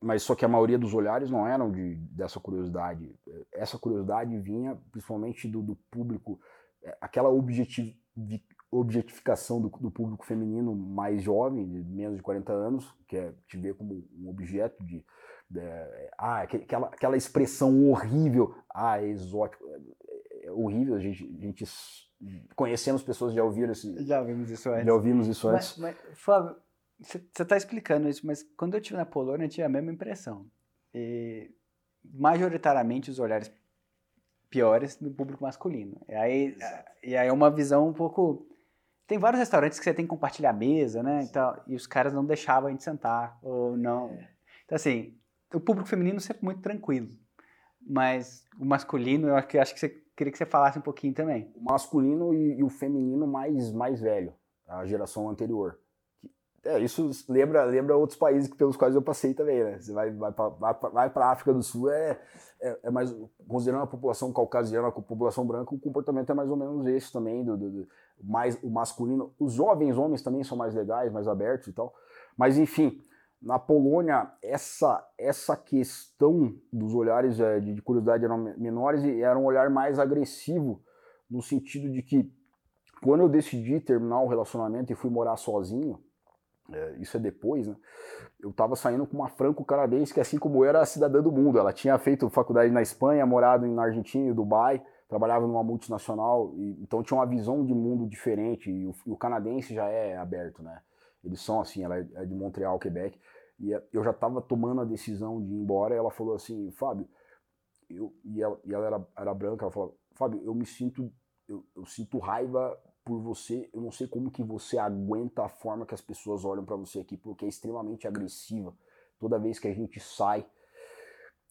mas só que a maioria dos olhares não eram de, dessa curiosidade. Essa curiosidade vinha principalmente do, do público, é, aquela objetificação do, do, público feminino mais jovem, de menos de 40 anos, que é te ver como um objeto de. de ah, aquela, aquela expressão horrível, ah, exótico. É, é horrível, a gente, a gente conhecemos pessoas já ouviram esse. Já ouvimos isso antes. Já ouvimos isso antes. Mas, mas Flávio, você está explicando isso, mas quando eu estive na Polônia, eu tive a mesma impressão. E, majoritariamente, os olhares piores no público masculino. E aí, e aí é uma visão um pouco tem vários restaurantes que você tem que compartilhar a mesa, né? Então, e os caras não deixavam a gente sentar, ou não. É. Então, assim, o público feminino sempre muito tranquilo. Mas o masculino, eu acho que, acho que você queria que você falasse um pouquinho também. O masculino e, e o feminino mais, mais velho, a geração anterior. É, isso lembra, lembra outros países pelos quais eu passei também, né? Você vai, vai para a África do Sul, é, é, é, mais. Considerando a população caucasiana, a população branca, o comportamento é mais ou menos esse também, do, do, do mais o masculino. Os jovens homens também são mais legais, mais abertos e tal. Mas enfim, na Polônia, essa, essa questão dos olhares é, de, de curiosidade eram menores e era um olhar mais agressivo, no sentido de que quando eu decidi terminar o relacionamento e fui morar sozinho, é, isso é depois, né? Eu estava saindo com uma franco-canadense que, assim como eu, era cidadã do mundo. Ela tinha feito faculdade na Espanha, morado na Argentina e Dubai, trabalhava numa multinacional, e, então tinha uma visão de mundo diferente. E o, o, canadense já é aberto, né? Eles são assim, ela é, é de Montreal, Quebec. E é, eu já estava tomando a decisão de ir embora. E ela falou assim: Fábio, eu, e ela, e ela era, era branca. Ela falou: Fábio, eu me sinto, eu, eu sinto raiva por você, eu não sei como que você aguenta a forma que as pessoas olham para você aqui, porque é extremamente agressiva toda vez que a gente sai.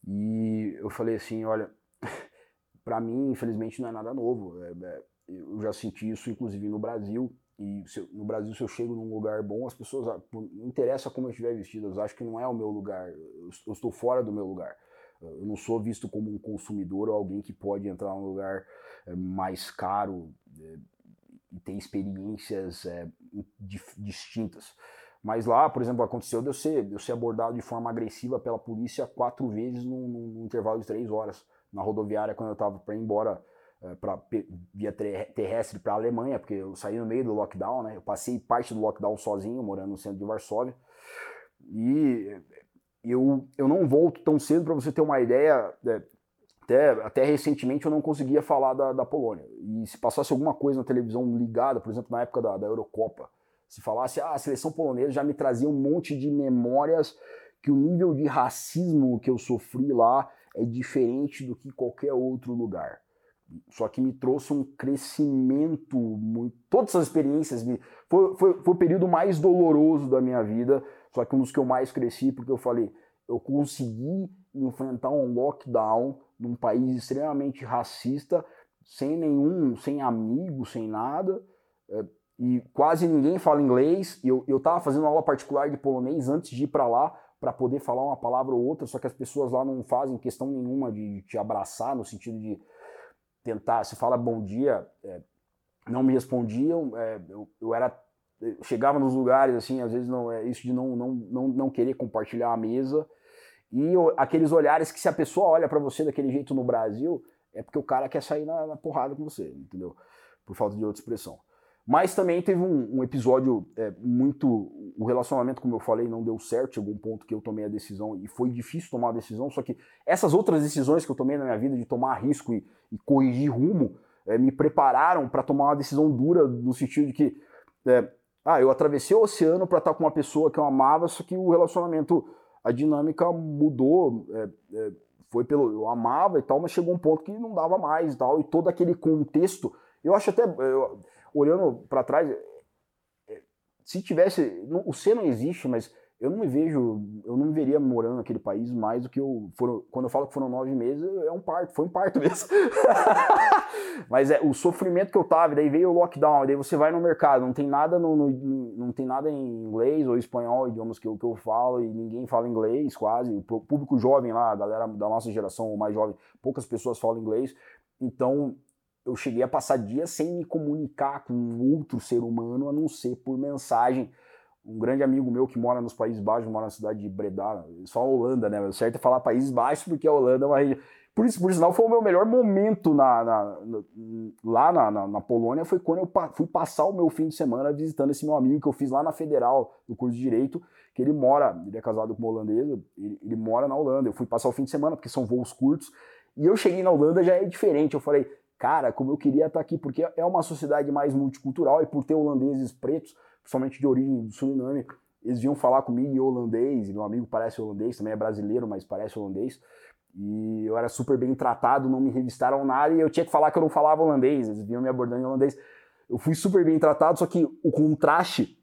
E eu falei assim, olha, <laughs> para mim, infelizmente, não é nada novo. É, é, eu já senti isso, inclusive, no Brasil. E eu, no Brasil, se eu chego num lugar bom, as pessoas, ah, não interessa como eu estiver vestido, elas acham que não é o meu lugar, eu, estou fora do meu lugar. Eu não sou visto como um consumidor ou alguém que pode entrar num lugar é, mais caro, é, e ter experiências é, distintas. Mas lá, por exemplo, aconteceu de eu ser, de eu ser abordado de forma agressiva pela polícia quatro vezes num, num intervalo de três horas na rodoviária quando eu estava para ir embora pra, via terrestre para a Alemanha, porque eu saí no meio do lockdown, né? Eu passei parte do lockdown sozinho, morando no centro de Varsóvia. E eu, eu não volto tão cedo para você ter uma ideia. É, até, até recentemente eu não conseguia falar da, da Polônia. E se passasse alguma coisa na televisão ligada, por exemplo, na época da, da Eurocopa, se falasse ah, a seleção polonesa já me trazia um monte de memórias que o nível de racismo que eu sofri lá é diferente do que qualquer outro lugar. Só que me trouxe um crescimento muito. Todas essas experiências me. Foi, foi, foi o período mais doloroso da minha vida, só que um dos que eu mais cresci, porque eu falei, eu consegui enfrentar um lockdown num país extremamente racista, sem nenhum, sem amigo, sem nada, é, e quase ninguém fala inglês. Eu, eu tava fazendo aula particular de polonês antes de ir para lá, para poder falar uma palavra ou outra, só que as pessoas lá não fazem questão nenhuma de te abraçar, no sentido de tentar, se fala bom dia, é, não me respondiam, é, eu, eu, era, eu chegava nos lugares, assim, às vezes não, é isso de não, não, não, não querer compartilhar a mesa, e aqueles olhares que se a pessoa olha para você daquele jeito no Brasil, é porque o cara quer sair na, na, porrada com você, entendeu? Por falta de outra expressão. Mas também teve um, um episódio é, muito. O relacionamento, como eu falei, não deu certo. Chegou um ponto que eu tomei a decisão e foi difícil tomar a decisão. Só que essas outras decisões que eu tomei na minha vida, de tomar risco e, e corrigir rumo, é, me prepararam para tomar uma decisão dura, no sentido de que. É, ah, eu atravessei o oceano para estar com uma pessoa que eu amava, só que o relacionamento a dinâmica mudou. É, é, foi pelo. Eu amava e tal, mas chegou um ponto que não dava mais e tal. E todo aquele contexto. Eu acho até. Eu, olhando para trás, é, se tivesse. O C não existe, mas eu não me vejo, eu não me veria morando naquele país mais do que eu. Foram, quando eu falo que foram nove meses, é um parto, foi um parto <laughs> mesmo. Mas é o sofrimento que eu tava, daí veio o lockdown, daí você vai no mercado, não tem nada no, no não tem nada em inglês ou espanhol, idiomas que eu, que eu falo, e ninguém fala inglês quase. O público jovem lá, a galera da nossa geração, ou mais jovem, poucas pessoas falam inglês. Então eu cheguei a passar dias sem me comunicar com outro ser humano, a não ser por mensagem um grande amigo meu que mora nos Países Baixos, mora na cidade de Breda, só Holanda, né? O certo é falar Países Baixos porque a Holanda é uma região. Por isso, por sinal, foi o meu melhor momento na, na, na lá na, na, Polônia, foi quando eu fui passar o meu fim de semana visitando esse meu amigo que eu fiz lá na Federal, no curso de Direito, que ele mora, ele é casado com uma holandesa, ele, ele mora na Holanda. Eu fui passar o fim de semana, porque são voos curtos, e eu cheguei na Holanda já é diferente. Eu falei, cara, como eu queria estar aqui, porque é uma sociedade mais multicultural, e por ter holandeses pretos, principalmente de origem do Suriname, eles vinham falar comigo em holandês, e meu amigo parece holandês, também é brasileiro, mas parece holandês. E eu era super bem tratado, não me revistaram nada, e eu tinha que falar que eu não falava holandês, eles vinham me abordando em holandês. Eu fui super bem tratado, só que o contraste,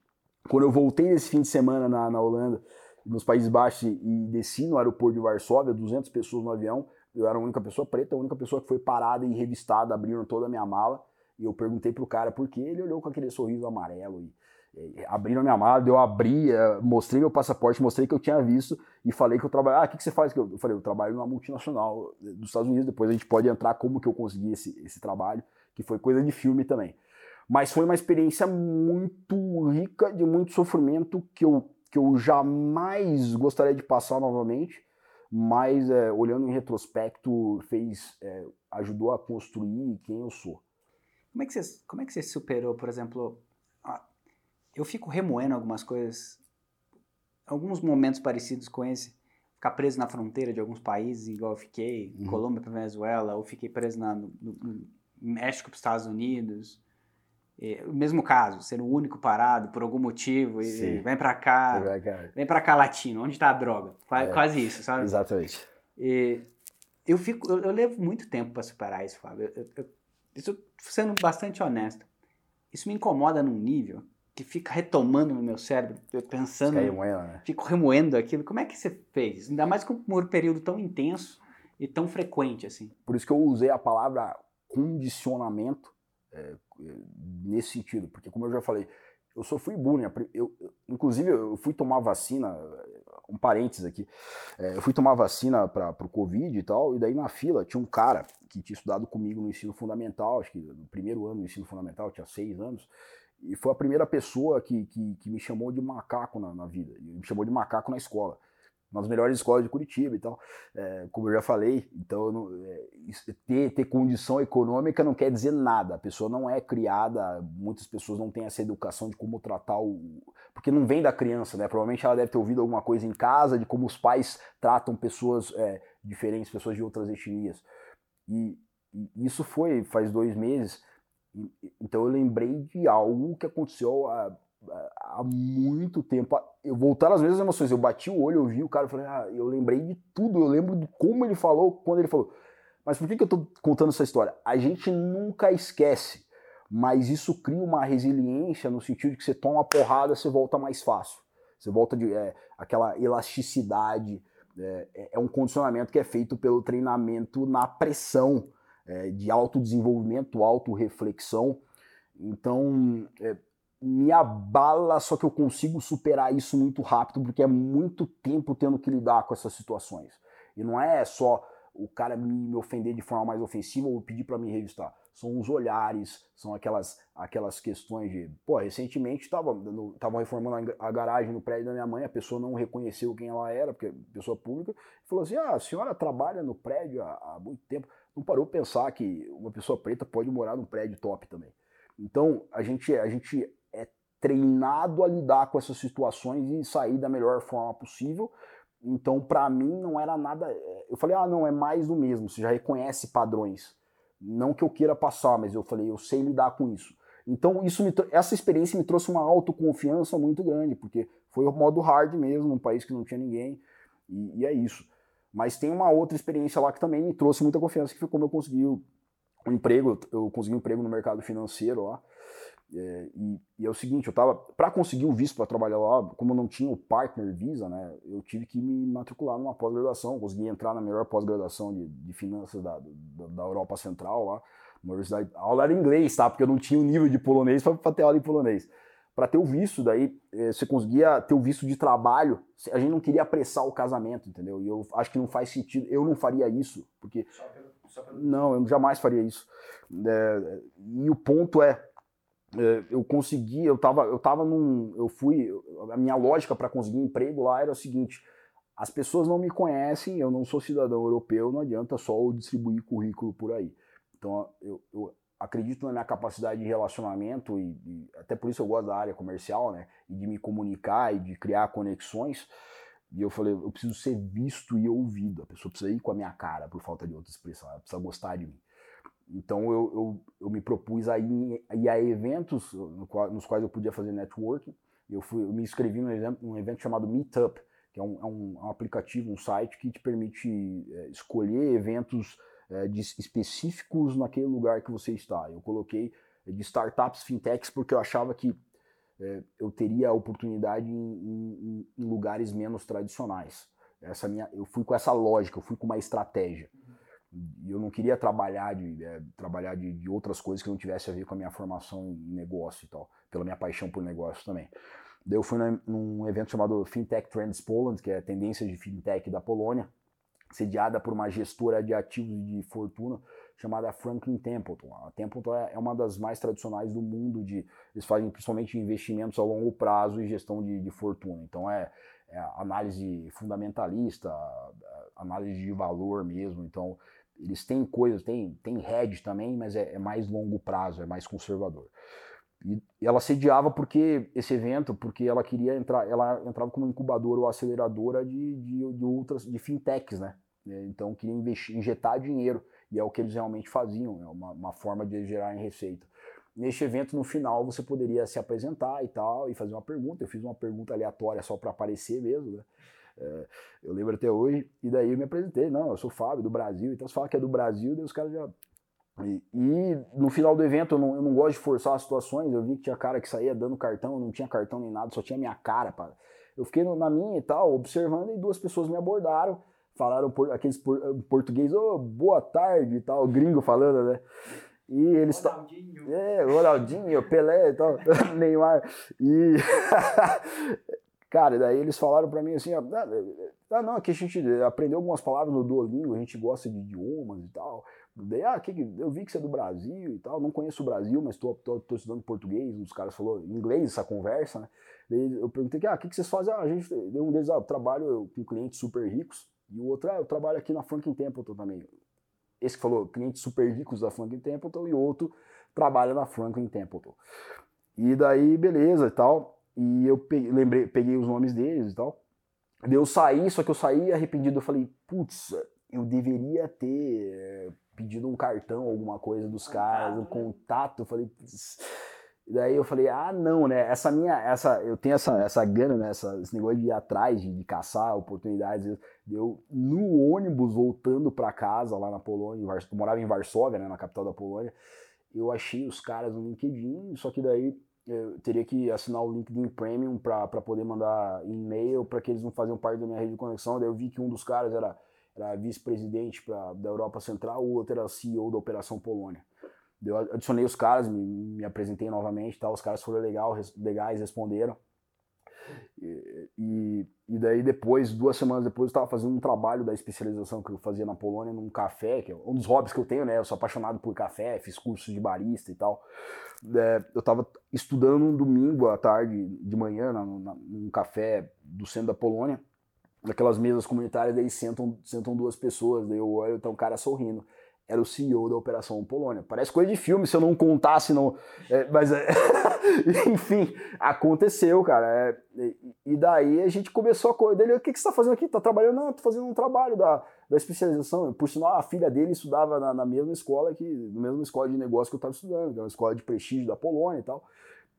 quando eu voltei esse fim de semana na, na Holanda, nos Países Baixos, e desci no aeroporto de Varsóvia, 200 pessoas no avião, eu era a única pessoa preta, a única pessoa que foi parada e revistada, abriram toda a minha mala, e eu perguntei pro cara por quê, ele olhou com aquele sorriso amarelo e é, abriram minha mala, eu abri, é, mostrei meu passaporte, mostrei que eu tinha visto e falei que eu trabalho. Ah, o que, que você faz? Eu falei, eu trabalho numa multinacional dos Estados Unidos. Depois a gente pode entrar como que eu consegui esse, esse trabalho, que foi coisa de filme também. Mas foi uma experiência muito rica, de muito sofrimento, que eu, que eu jamais gostaria de passar novamente. Mas é, olhando em retrospecto, fez, é, ajudou a construir quem eu sou. Como é que você, como é que você superou, por exemplo, eu fico remoendo algumas coisas, alguns momentos parecidos com esse. Ficar preso na fronteira de alguns países, igual eu fiquei, uhum. Colômbia para Venezuela, ou fiquei preso na, no, no México para os Estados Unidos. E, o mesmo caso, ser o único parado por algum motivo, e, vem para cá, vem para cá latino, onde está a droga? Quase, é. quase, isso, sabe? Exatamente. E, eu fico, eu, eu, levo muito tempo para superar isso, Fábio. Eu, eu, isso sendo bastante honesto. Isso me incomoda num nível que fica retomando no meu cérebro, eu pensando, remoendo, né? fico remoendo aquilo. Como é que você fez? Ainda mais com um período tão intenso e tão frequente assim. Por isso que eu usei a palavra condicionamento é, nesse sentido, porque como eu já falei, eu sofri bullying. Eu, eu, inclusive, eu fui tomar vacina, um parênteses aqui, é, eu fui tomar vacina para o Covid e tal, e daí na fila tinha um cara que tinha estudado comigo no ensino fundamental, acho que no primeiro ano do ensino fundamental, tinha seis anos, e foi a primeira pessoa que, que, que me chamou de macaco na, na, vida, me chamou de macaco na escola, nas melhores escolas de Curitiba e tal, é, como eu já falei, então não, é, ter, ter condição econômica não quer dizer nada, a pessoa não é criada, muitas pessoas não têm essa educação de como tratar o... porque não vem da criança, né, provavelmente ela deve ter ouvido alguma coisa em casa de como os pais tratam pessoas é, diferentes, pessoas de outras etnias, e, e isso foi faz dois meses, então eu lembrei de algo que aconteceu há, há muito tempo. Eu voltar às mesmas emoções. Eu bati o olho, eu vi o cara, eu falei, ah, eu lembrei de tudo. Eu lembro de como ele falou, quando ele falou. Mas por que, que eu estou contando essa história? A gente nunca esquece, mas isso cria uma resiliência no sentido de que você toma uma porrada, você volta mais fácil. Você volta de é, aquela elasticidade. É, é, é um condicionamento que é feito pelo treinamento na pressão é, de autodesenvolvimento, autorreflexão. Então, é, me abala, só que eu consigo superar isso muito rápido, porque é muito tempo tendo que lidar com essas situações. E não é só o cara me, ofender de forma mais ofensiva ou pedir para me revistar. São os olhares, são aquelas, aquelas questões de. Pô, recentemente estavam reformando a garagem no prédio da minha mãe, a pessoa não reconheceu quem ela era, porque pessoa pública, falou assim: ah, a senhora trabalha no prédio há, há muito tempo não parou pensar que uma pessoa preta pode morar num prédio top também. Então, a gente, a gente treinado a lidar com essas situações e sair da melhor forma possível. Então, para mim, não era nada. Eu falei, ah, não, é mais do mesmo. Você já reconhece padrões. Não que eu queira passar, mas eu falei, eu sei lidar com isso. Então, isso me, essa experiência me trouxe uma autoconfiança muito grande, porque foi o modo hard mesmo, num país que não tinha ninguém. E, e é isso. Mas tem uma outra experiência lá que também me trouxe muita confiança, que foi como eu consegui um emprego, eu consegui um emprego no mercado financeiro lá. É, e, e, é o seguinte, eu tava para conseguir o visto para trabalhar lá, como eu não tinha o partner visa, né, eu tive que me matricular numa pós-graduação, consegui entrar na melhor pós-graduação de, de, finanças da, da, da, Europa Central lá, na universidade. A aula era em inglês, tá? Porque eu não tinha o nível de polonês para ter aula em polonês. Para ter o visto, daí é, você conseguia ter o visto de trabalho. A gente não queria apressar o casamento, entendeu? E eu acho que não faz sentido. Eu não faria isso, porque só pelo, só pelo... não, eu jamais faria isso. É, e o ponto é, eu consegui, eu tava, eu tava num, eu fui, a minha lógica para conseguir emprego lá era o seguinte, as pessoas não me conhecem, eu não sou cidadão europeu, não adianta só eu distribuir currículo por aí. Então eu, eu acredito na minha capacidade de relacionamento e, e, até por isso eu gosto da área comercial, né, e de me comunicar e de criar conexões. E eu falei, eu preciso ser visto e ouvido. A pessoa precisa ir com a minha cara, por falta de outra expressão, ela precisa gostar de mim. Então eu, eu, eu me propus a ir, ir a eventos no qual, nos quais eu podia fazer networking. Eu, fui, eu me inscrevi num evento, evento chamado Meetup, que é um, é um, é um aplicativo, um site que te permite é, escolher eventos é, de, específicos naquele lugar que você está. Eu coloquei é, de startups, fintechs, porque eu achava que eu teria a oportunidade em, em, em, lugares menos tradicionais. Essa minha, eu fui com essa lógica, eu fui com uma estratégia. E eu não queria trabalhar de é, trabalhar de, de, outras coisas que não tivesse a ver com a minha formação em negócio e tal, pela minha paixão por negócio também. Daí eu fui na, num evento chamado Fintech Trends Poland, que é tendência de fintech da Polônia, sediada por uma gestora de ativos de fortuna chamada Franklin Templeton. A Templeton é, é uma das mais tradicionais do mundo de eles fazem principalmente investimentos a longo prazo e gestão de, de fortuna. Então é, é análise fundamentalista, análise de valor mesmo. Então eles têm coisas, tem, tem hedge também, mas é, é mais longo prazo, é mais conservador. E ela sediava porque esse evento, porque ela queria entrar, ela entrava como incubadora ou aceleradora de, de, de outras, de fintechs, né? Então queria investir, injetar dinheiro, e é o que eles realmente faziam, é uma, uma forma de gerar em receita. Neste evento, no final, você poderia se apresentar e tal, e fazer uma pergunta. Eu fiz uma pergunta aleatória só para aparecer mesmo, né? É, eu lembro até hoje, e daí eu me apresentei, não, eu sou Fábio, do Brasil, então você fala que é do Brasil, daí os caras já... E, e, no final do evento, eu não, eu não gosto de forçar as situações, eu vi que tinha cara que saía dando cartão, não tinha cartão nem nada, só tinha minha cara, para Eu fiquei na minha e tal, observando, e duas pessoas me abordaram, falaram por, aqueles por, português, oh, boa tarde e tal, gringo falando, né? E eles Ronaldinho. É, Ronaldinho, Pelé e tal, <laughs> Neymar. E <laughs> <laughs> Cara, daí eles falaram para mim assim, ah, ah, não, aqui a gente aprendeu algumas palavras no Duolingo, a gente gosta de idiomas e tal. Daí, ah, que, eu vi que você é do Brasil e tal, não conheço o Brasil, mas tô, tô, tô estudando português, dos caras falou inglês essa conversa, né? Daí eu perguntei, ah, o que, que vocês fazem? Ah, a gente, um deles, ah, eu trabalho com clientes super ricos, e o outro, ah, eu trabalho aqui na Franklin Templeton também. Esse que falou, clientes super ricos da Franklin Templeton, e o outro trabalha na Franklin Templeton. E daí, beleza e tal. E eu peguei, lembrei, peguei os nomes deles e tal. Daí eu saí, só que eu saí arrependido. Eu falei, putz, eu deveria ter eh, pedido um cartão, alguma coisa dos caras, um né? contato. Eu falei, putz. Daí eu falei, ah, não, né? Essa minha, essa, eu tenho essa, essa gana, né? Essa, esse negócio de ir atrás, de, de caçar oportunidades. Eu, no ônibus, voltando para casa lá na Polônia, eu morava em Varsóvia, né? Na capital da Polônia, eu achei os caras no LinkedIn, só que daí eu teria que assinar o LinkedIn Premium para poder mandar e-mail para que eles não faziam parte da minha rede de conexão. Daí eu vi que um dos caras era, era vice-presidente da Europa Central, o outro era CEO da Operação Polônia. Eu adicionei os caras, me, me apresentei novamente, tá? os caras foram legal, legais, responderam. E, e, daí depois, duas semanas depois, eu estava fazendo um trabalho da especialização que eu fazia na Polônia num café, que é um dos hobbies que eu tenho, né? Eu sou apaixonado por café, fiz cursos de barista e tal. É, eu estava estudando um domingo à tarde, de manhã, na, na, num café do centro da Polônia, naquelas mesas comunitárias, daí sentam, sentam duas pessoas, daí eu olho, tá um cara sorrindo era o CEO da Operação Polônia. Parece coisa de filme se eu não contasse, não. É, mas, é, <laughs> enfim, aconteceu, cara. É, e daí a gente começou a coisa dele. O que, que você está fazendo aqui? Tá trabalhando? Não, tô fazendo um trabalho da, da especialização. Por sinal, a filha dele estudava na, na mesma escola que, na mesma escola de negócio que eu estava estudando, que é uma escola de prestígio da Polônia e tal.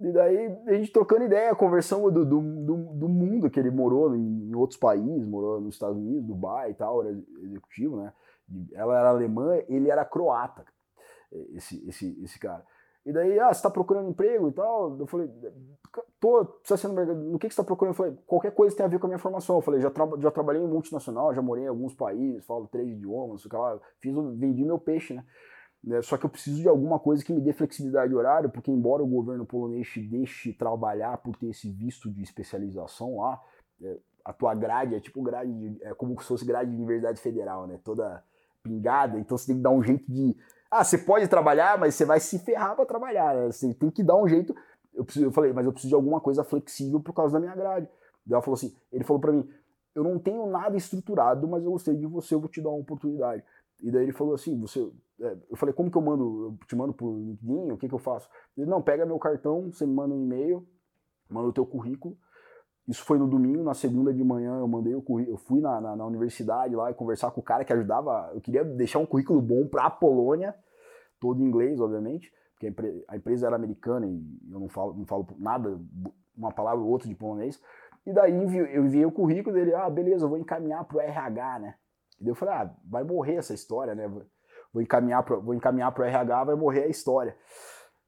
E daí a gente trocando ideia, conversando do, do, do, do mundo que ele morou em, em outros países, morou nos Estados Unidos, Dubai e tal, era executivo, né? Ela era alemã, ele era croata, esse, esse, esse cara. E daí, ah, você tá procurando emprego e tal? Eu falei, tô, precisa ser no que, que você tá procurando? Eu falei, qualquer coisa tem a ver com a minha formação. Eu falei, já, tra já trabalhei em multinacional, já morei em alguns países, falo três idiomas, sei lá, fiz, vendi meu peixe, né? né? Só que eu preciso de alguma coisa que me dê flexibilidade de horário, porque embora o governo polonês te deixe trabalhar por ter esse visto de especialização lá, é, a tua grade é tipo grade, de, é como se fosse grade de universidade federal, né? Toda pingada, então você tem que dar um jeito de ah, você pode trabalhar, mas você vai se ferrar para trabalhar. Né? Você tem que dar um jeito. Eu, preciso, eu falei, mas eu preciso de alguma coisa flexível por causa da minha grade. Daí ela falou assim, ele falou para mim, eu não tenho nada estruturado, mas eu gostei de você, eu vou te dar uma oportunidade. E daí ele falou assim, você, é, eu falei, como que eu mando, eu te mando por LinkedIn, o que que eu faço? Ele, não, pega meu cartão, você me manda um e-mail, manda o teu currículo, isso foi no domingo, na segunda de manhã eu mandei o currículo, eu fui na, na, na, universidade lá e conversar com o cara que ajudava, eu queria deixar um currículo bom para a Polônia, todo em inglês, obviamente, porque a, empre, a, empresa era americana e eu não falo, não falo nada, uma palavra ou outra de polonês. E daí eu enviei o currículo dele, ah, beleza, eu vou encaminhar pro RH, né? E daí eu falei, ah, vai morrer essa história, né? Vou encaminhar pro, vou encaminhar pro RH, vai morrer a história.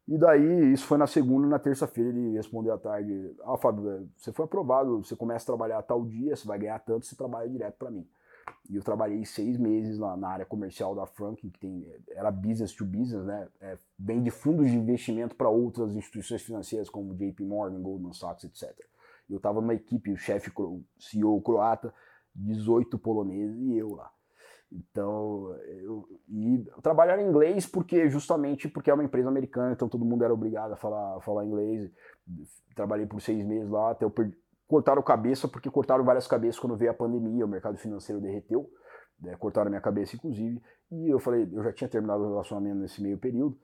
E daí, isso foi na segunda, na terça-feira ele respondeu à tarde: Ah, Fábio, você foi aprovado, você começa a trabalhar tal dia, você vai ganhar tanto, você trabalha direto para mim. E eu trabalhei seis meses na, na, área comercial da Franklin, que tem, era business to business, né? É, bem de fundos de investimento para outras instituições financeiras, como JP Morgan, Goldman Sachs, etc. Eu estava numa equipe, o chefe CEO croata, 18 poloneses e eu lá. Então, eu, e trabalhar em inglês porque justamente porque é uma empresa americana, então todo mundo era obrigado a falar, falar inglês. Trabalhei por seis meses lá, até eu perdi, cortaram cabeça porque cortaram várias cabeças quando veio a pandemia, o mercado financeiro derreteu, né, cortaram minha cabeça inclusive, e eu falei, eu já tinha terminado o relacionamento nesse meio período,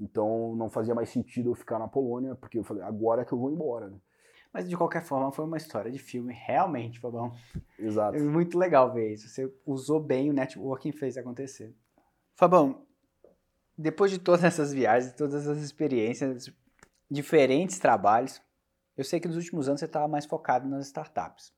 então não fazia mais sentido eu ficar na Polônia, porque eu falei, agora é que eu vou embora, né? Mas de qualquer forma foi uma história de filme, realmente, Fabão. Exato. É muito legal ver isso. Você usou bem o networking fez acontecer. Fabão, depois de todas essas viagens, todas essas experiências, diferentes trabalhos, eu sei que nos últimos anos você estava mais focado nas startups.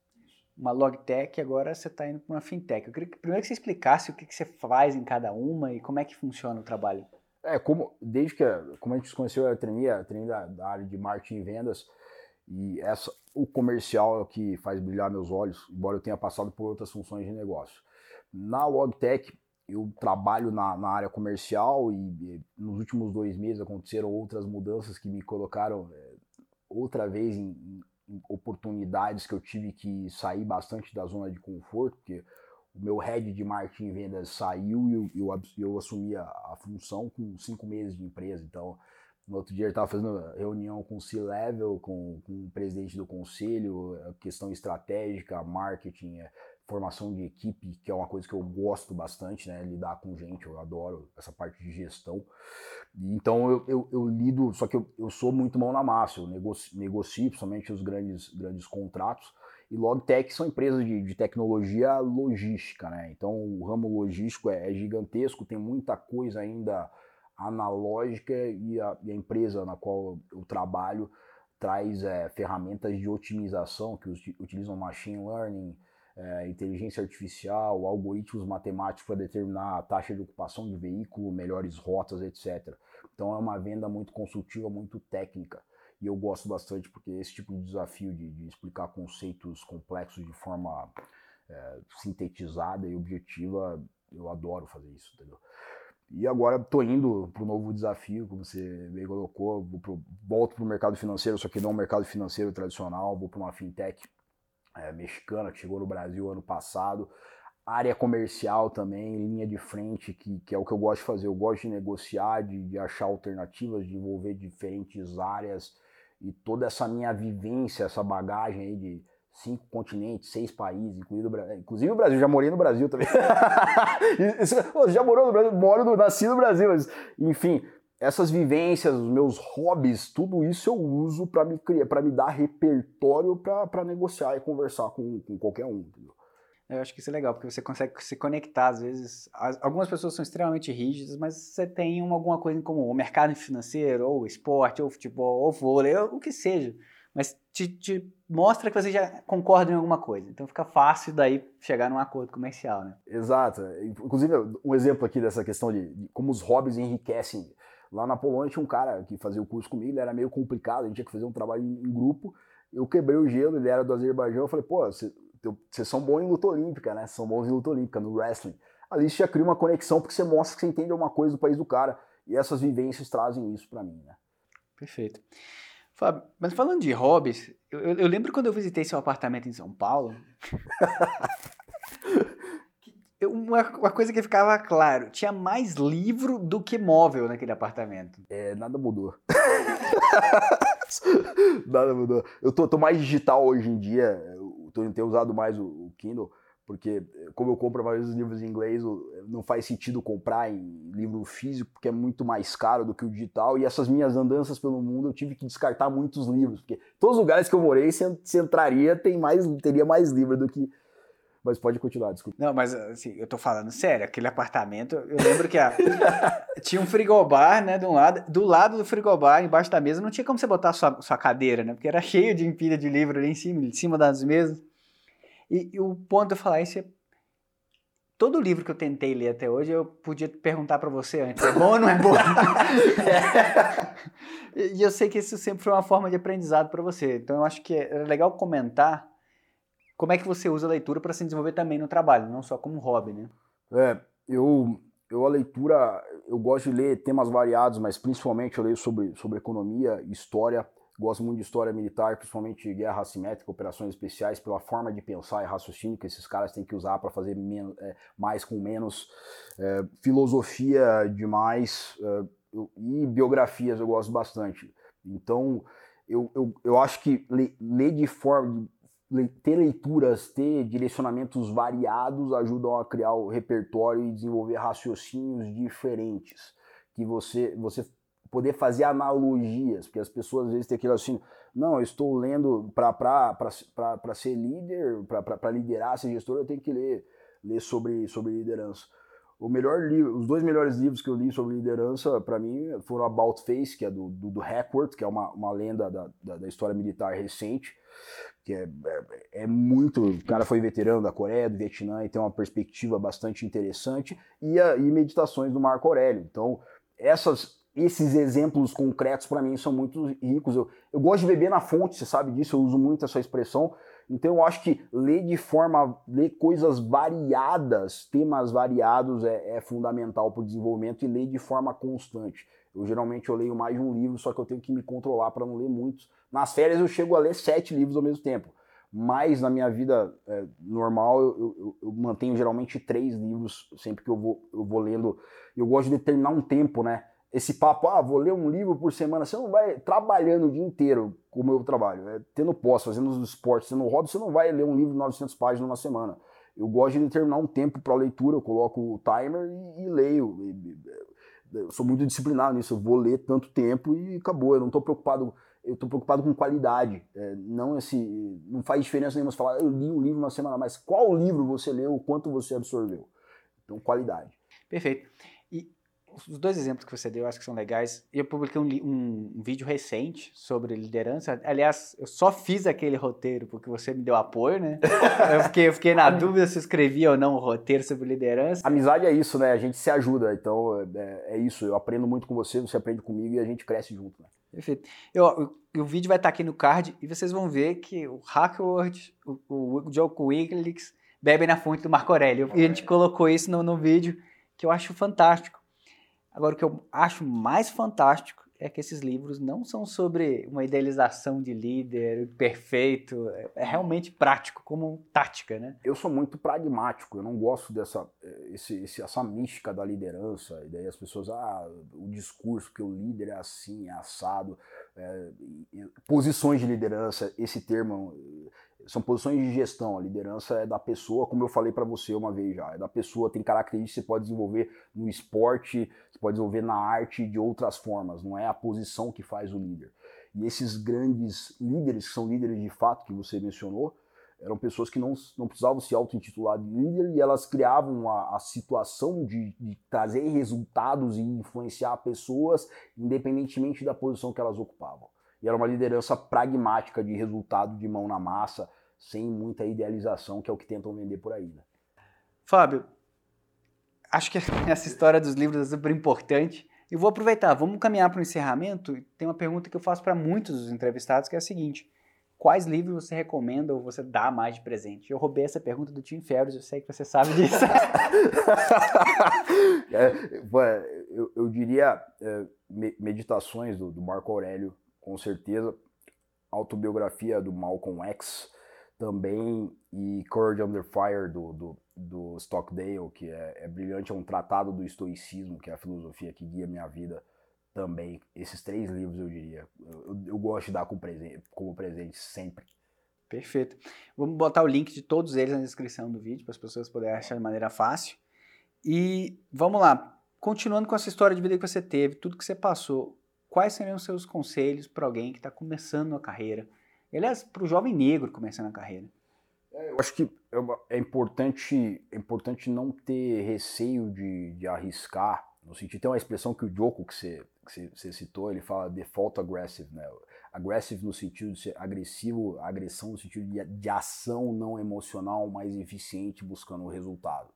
Uma logtech, agora você está indo para uma fintech. Eu queria que primeiro que você explicasse o que, que você faz em cada uma e como é que funciona o trabalho. É, como, desde que, como a gente conheceu a Treni, a Treni da, da, área de marketing e vendas, e essa, o comercial é o que faz brilhar meus olhos, embora eu tenha passado por outras funções de negócio. Na Logtech, eu trabalho na, na área comercial e, e, nos últimos dois meses aconteceram outras mudanças que me colocaram é, outra vez em, em, oportunidades que eu tive que sair bastante da zona de conforto, porque o meu head de marketing e vendas saiu e eu, eu, eu assumi a, a, função com cinco meses de empresa. Então, no outro dia ele estava fazendo reunião com o C-Level, com, com o presidente do conselho, questão estratégica, marketing, é, formação de equipe, que é uma coisa que eu gosto bastante, né? Lidar com gente, eu adoro essa parte de gestão. Então eu, eu, eu lido, só que eu, eu, sou muito mão na massa, eu negocio, negocio principalmente os grandes, grandes contratos. E Logtech são empresas de, de tecnologia logística, né? Então o ramo logístico é, é gigantesco, tem muita coisa ainda analógica e a, e a empresa na qual eu trabalho traz é, ferramentas de otimização que utilizam machine learning, é, inteligência artificial, algoritmos matemáticos para determinar a taxa de ocupação de veículo, melhores rotas, etc. Então é uma venda muito consultiva, muito técnica. E eu gosto bastante porque esse tipo de desafio de, de explicar conceitos complexos de forma é, sintetizada e objetiva, eu adoro fazer isso, entendeu? E agora estou indo para o novo desafio, como você bem colocou, pro, volto para o mercado financeiro, só que não o mercado financeiro tradicional, vou para uma fintech é, mexicana que chegou no Brasil ano passado. Área comercial também, linha de frente, que, que é o que eu gosto de fazer. Eu gosto de negociar, de, de achar alternativas, de envolver diferentes áreas e toda essa minha vivência, essa bagagem aí de cinco continentes, seis países, incluindo o Brasil. Inclusive o Brasil, já morei no Brasil também. <laughs> Você já morou no Brasil? Moro no, nasci no Brasil, mas enfim, essas vivências, os meus hobbies, tudo isso eu uso para me criar, para me dar repertório para negociar e conversar com, com qualquer um. Entendeu? Eu acho que isso é legal, porque você consegue se conectar, às vezes. Algumas pessoas são extremamente rígidas, mas você tem uma, alguma coisa em comum. O mercado financeiro, ou esporte, ou futebol, ou vôlei, ou o que seja. Mas te, te mostra que você já concorda em alguma coisa. Então fica fácil daí chegar num acordo comercial, né? Exato. Inclusive, um exemplo aqui dessa questão de, de como os hobbies enriquecem Lá na Polônia tinha um cara que fazia o curso comigo, ele era meio complicado, a gente tinha que fazer um trabalho em, grupo. Eu quebrei o gelo, ele era do Azerbaijão, eu falei, pô, vocês são bons em luta olímpica, né? São bons em luta olímpica, no wrestling. Ali você já cria uma conexão porque você mostra que você entende alguma coisa do país do cara. E essas vivências trazem isso para mim, né? Perfeito. Fábio, mas falando de hobbies, eu, eu, lembro quando eu visitei seu apartamento em São Paulo. <laughs> uma, uma, coisa que ficava claro: tinha mais livro do que móvel naquele apartamento. É, nada mudou. <laughs> nada mudou. Eu tô, tô, mais digital hoje em dia, eu tô, tenho usado mais o, o Kindle porque como eu compro vários livros em inglês, não faz sentido comprar em livro físico, porque é muito mais caro do que o digital, e essas minhas andanças pelo mundo eu tive que descartar muitos livros, porque todos os lugares que eu morei, se entraria, tem mais, teria mais livro do que... Mas pode continuar, desculpa. Não, mas assim, eu tô falando sério, aquele apartamento, eu lembro que a, <laughs> tinha um frigobar, né, de um lado, do lado do frigobar, embaixo da mesa, não tinha como você botar sua, sua cadeira, né, porque era cheio de empilha de livro ali em cima, em cima das mesas. E, e o ponto de eu falar isso é todo livro que eu tentei ler até hoje, eu podia perguntar para você antes, é bom ou não é bom? <laughs> é. E eu sei que isso sempre foi uma forma de aprendizado para você. Então eu acho que é legal comentar como é que você usa a leitura para se desenvolver também no trabalho, não só como hobby, né? É, eu, eu a leitura, eu gosto de ler temas variados, mas principalmente eu leio sobre, sobre economia, história, Gosto muito de história militar, principalmente guerra assimétrica, operações especiais, pela forma de pensar e raciocínio que esses caras têm que usar para fazer menos, é, mais com menos, é, filosofia demais é, e biografias eu gosto bastante. Então, eu, eu, eu acho que ler de forma. ter leituras, ter direcionamentos variados ajudam a criar o repertório e desenvolver raciocínios diferentes. Que você, você poder fazer analogias, porque as pessoas às vezes têm aquilo assim, não, eu estou lendo para ser líder, para liderar, ser gestor, eu tenho que ler, ler sobre, sobre liderança. O melhor livro, os dois melhores livros que eu li sobre liderança, para mim, foram About Face, que é do, do, do Hackworth, que é uma, uma lenda da, da, da história militar recente, que é, é, é, muito. O cara foi veterano da Coreia, do Vietnã, e tem uma perspectiva bastante interessante, e, a, e Meditações do Marco Aurélio. Então, essas esses exemplos concretos para mim são muito ricos. Eu, eu gosto de beber na fonte, você sabe disso, eu uso muito essa expressão. Então eu acho que ler de forma, ler coisas variadas, temas variados é, é fundamental para o desenvolvimento e ler de forma constante. Eu geralmente eu leio mais de um livro, só que eu tenho que me controlar para não ler muitos. Nas férias eu chego a ler sete livros ao mesmo tempo. Mas na minha vida é, normal eu, eu, eu, mantenho geralmente três livros sempre que eu vou, eu vou lendo. Eu gosto de determinar um tempo, né? Esse papo, ah, vou ler um livro por semana, você não vai trabalhando o dia inteiro, como eu trabalho, é, tendo pós, fazendo os esportes, tendo hobby, você não vai ler um livro de 900 páginas numa semana. Eu gosto de determinar um tempo para leitura, eu coloco o timer e, e leio. eu sou muito disciplinado nisso, eu vou ler tanto tempo e acabou. Eu não estou preocupado, eu estou preocupado com qualidade. É, não esse, não faz diferença nenhuma você falar, eu li um livro uma semana, mas qual livro você leu, o quanto você absorveu. Então, qualidade. Perfeito os dois exemplos que você deu, eu acho que são legais. Eu publiquei um, um, um, vídeo recente sobre liderança. Aliás, eu só fiz aquele roteiro porque você me deu apoio, né? <laughs> eu, fiquei, eu fiquei na dúvida se eu escrevia ou não o um roteiro sobre liderança. Amizade é isso, né? A gente se ajuda. Então, é, é, isso. Eu aprendo muito com você, você aprende comigo e a gente cresce junto, né? Perfeito. Eu, o, o vídeo vai estar aqui no card e vocês vão ver que o Hackworth, o, o Joe Wiggles bebem na fonte do Marco Aurélio. E a gente colocou isso no, no vídeo que eu acho fantástico Agora, o que eu acho mais fantástico é que esses livros não são sobre uma idealização de líder perfeito, é realmente prático, como tática, né? Eu sou muito pragmático, eu não gosto dessa esse, esse, essa mística da liderança, e daí as pessoas, ah, o discurso que o líder é assim, é assado, é, posições de liderança, esse termo são posições de gestão. A liderança é da pessoa, como eu falei para você uma vez já. É da pessoa, tem características que você pode desenvolver no esporte, você pode desenvolver na arte de outras formas. Não é a posição que faz o líder. E esses grandes líderes, que são líderes de fato, que você mencionou, eram pessoas que não, não precisavam se auto-intitular de líder e elas criavam a, a situação de, de, trazer resultados e influenciar pessoas, independentemente da posição que elas ocupavam. E era uma liderança pragmática de resultado de mão na massa, sem muita idealização, que é o que tentam vender por aí. Né? Fábio, acho que <laughs> essa história dos livros é super importante. E vou aproveitar, vamos caminhar para o encerramento. Tem uma pergunta que eu faço para muitos dos entrevistados, que é a seguinte: quais livros você recomenda ou você dá mais de presente? Eu roubei essa pergunta do Tim Ferriss, eu sei que você sabe disso. <laughs> é, eu, eu, diria é, Meditações do, do, Marco Aurélio, com certeza. Autobiografia do Malcolm X também. E Courage Under Fire do, do, do Stockdale, que é, é brilhante. É um tratado do estoicismo, que é a filosofia que guia minha vida também. Esses três livros, eu diria. Eu, eu gosto de dar como presente, como presente sempre. Perfeito. Vamos botar o link de todos eles na descrição do vídeo para as pessoas poderem achar de maneira fácil. E vamos lá. Continuando com essa história de vida que você teve, tudo que você passou, quais seriam os seus conselhos para alguém que está começando a carreira? Aliás, para o jovem negro começando a carreira. É, eu acho que é, é importante, é importante não ter receio de, de arriscar. No sentido, tem uma expressão que o Joko que você que você citou, ele fala default aggressive, né? Aggressive no sentido de ser agressivo, agressão no sentido de, de ação não emocional mais eficiente buscando o resultado.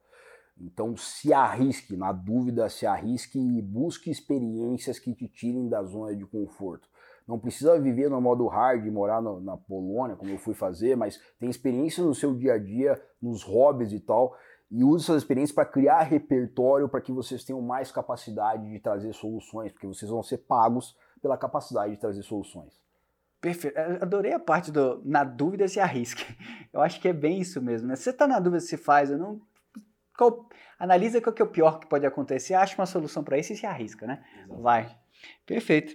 Então se arrisque, na dúvida, se arrisque e busque experiências que te tirem da zona de conforto. Não precisa viver no modo hard, morar no, na Polônia, como eu fui fazer, mas tem experiência no seu dia a dia, nos hobbies e tal, e use essas experiências para criar repertório para que vocês tenham mais capacidade de trazer soluções, porque vocês vão ser pagos pela capacidade de trazer soluções. Perfeito. Adorei a parte do na dúvida se arrisque. <laughs> Eu acho que é bem isso mesmo, né? Se você está na dúvida se faz ou não, qual, analisa qual que é o pior que pode acontecer, acha uma solução para isso e se arrisca, né? Vai. Perfeito.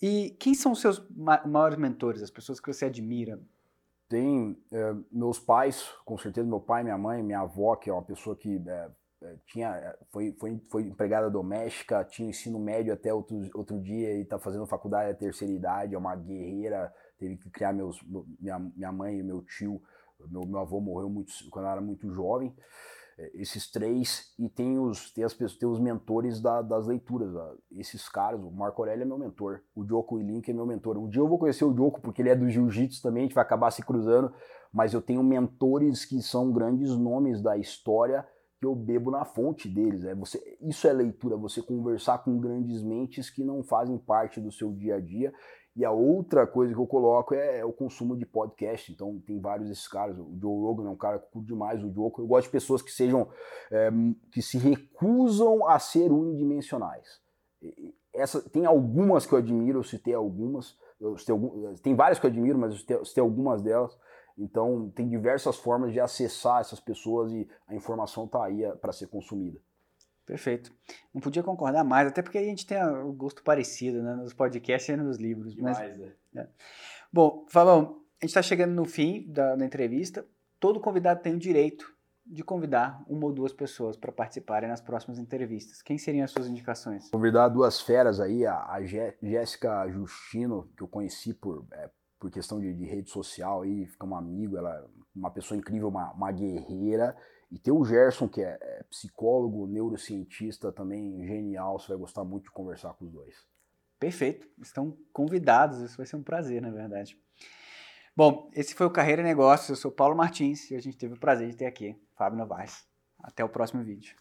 E quem são os seus maiores mentores, as pessoas que você admira? Tem é, meus pais, com certeza meu pai, minha mãe, minha avó, que é uma pessoa que é, tinha, foi, foi, foi empregada doméstica, tinha ensino médio até outro, outro dia e está fazendo faculdade à terceira idade, é uma guerreira, teve que criar meus, minha, minha mãe e meu tio. Meu, meu avô morreu muito, quando eu era muito jovem. Esses três, e tem os, tem as, tem os mentores da, das leituras. Esses caras, o Marco Aurélio é meu mentor, o Joko Willink é meu mentor. Um dia eu vou conhecer o Joko, porque ele é do jiu-jitsu também, a gente vai acabar se cruzando, mas eu tenho mentores que são grandes nomes da história que eu bebo na fonte deles. É você, isso é leitura, você conversar com grandes mentes que não fazem parte do seu dia a dia e a outra coisa que eu coloco é, é, o consumo de podcast. Então tem vários desses caras. O Joe Rogan é um cara que curto demais o Joko. Eu gosto de pessoas que sejam é, que se recusam a ser unidimensionais. Essa, tem algumas que eu admiro, eu citei algumas. Eu citei algum, tem várias que eu admiro, mas eu citei, eu citei algumas delas. Então tem diversas formas de acessar essas pessoas e a informação está aí é, para ser consumida. Perfeito. Não podia concordar mais, até porque a gente tem o gosto parecido né, nos podcasts e nos livros. Demais, mas, né? é. Bom, Fabão, a gente está chegando no fim da, da, entrevista. Todo convidado tem o direito de convidar uma ou duas pessoas para participarem nas próximas entrevistas. Quem seriam as suas indicações? Convidar duas feras aí, a, a Jéssica Justino, que eu conheci por, é, por questão de, de, rede social, aí, ficamos amigos, ela é uma pessoa incrível, uma, uma guerreira, e tem o Gerson, que é, é psicólogo, neurocientista também genial. Você vai gostar muito de conversar com os dois. Perfeito. Estão convidados. Isso vai ser um prazer, na verdade. Bom, esse foi o Carreira e Negócios. Eu sou Paulo Martins e a gente teve o prazer de ter aqui Fábio Novaes. Até o próximo vídeo.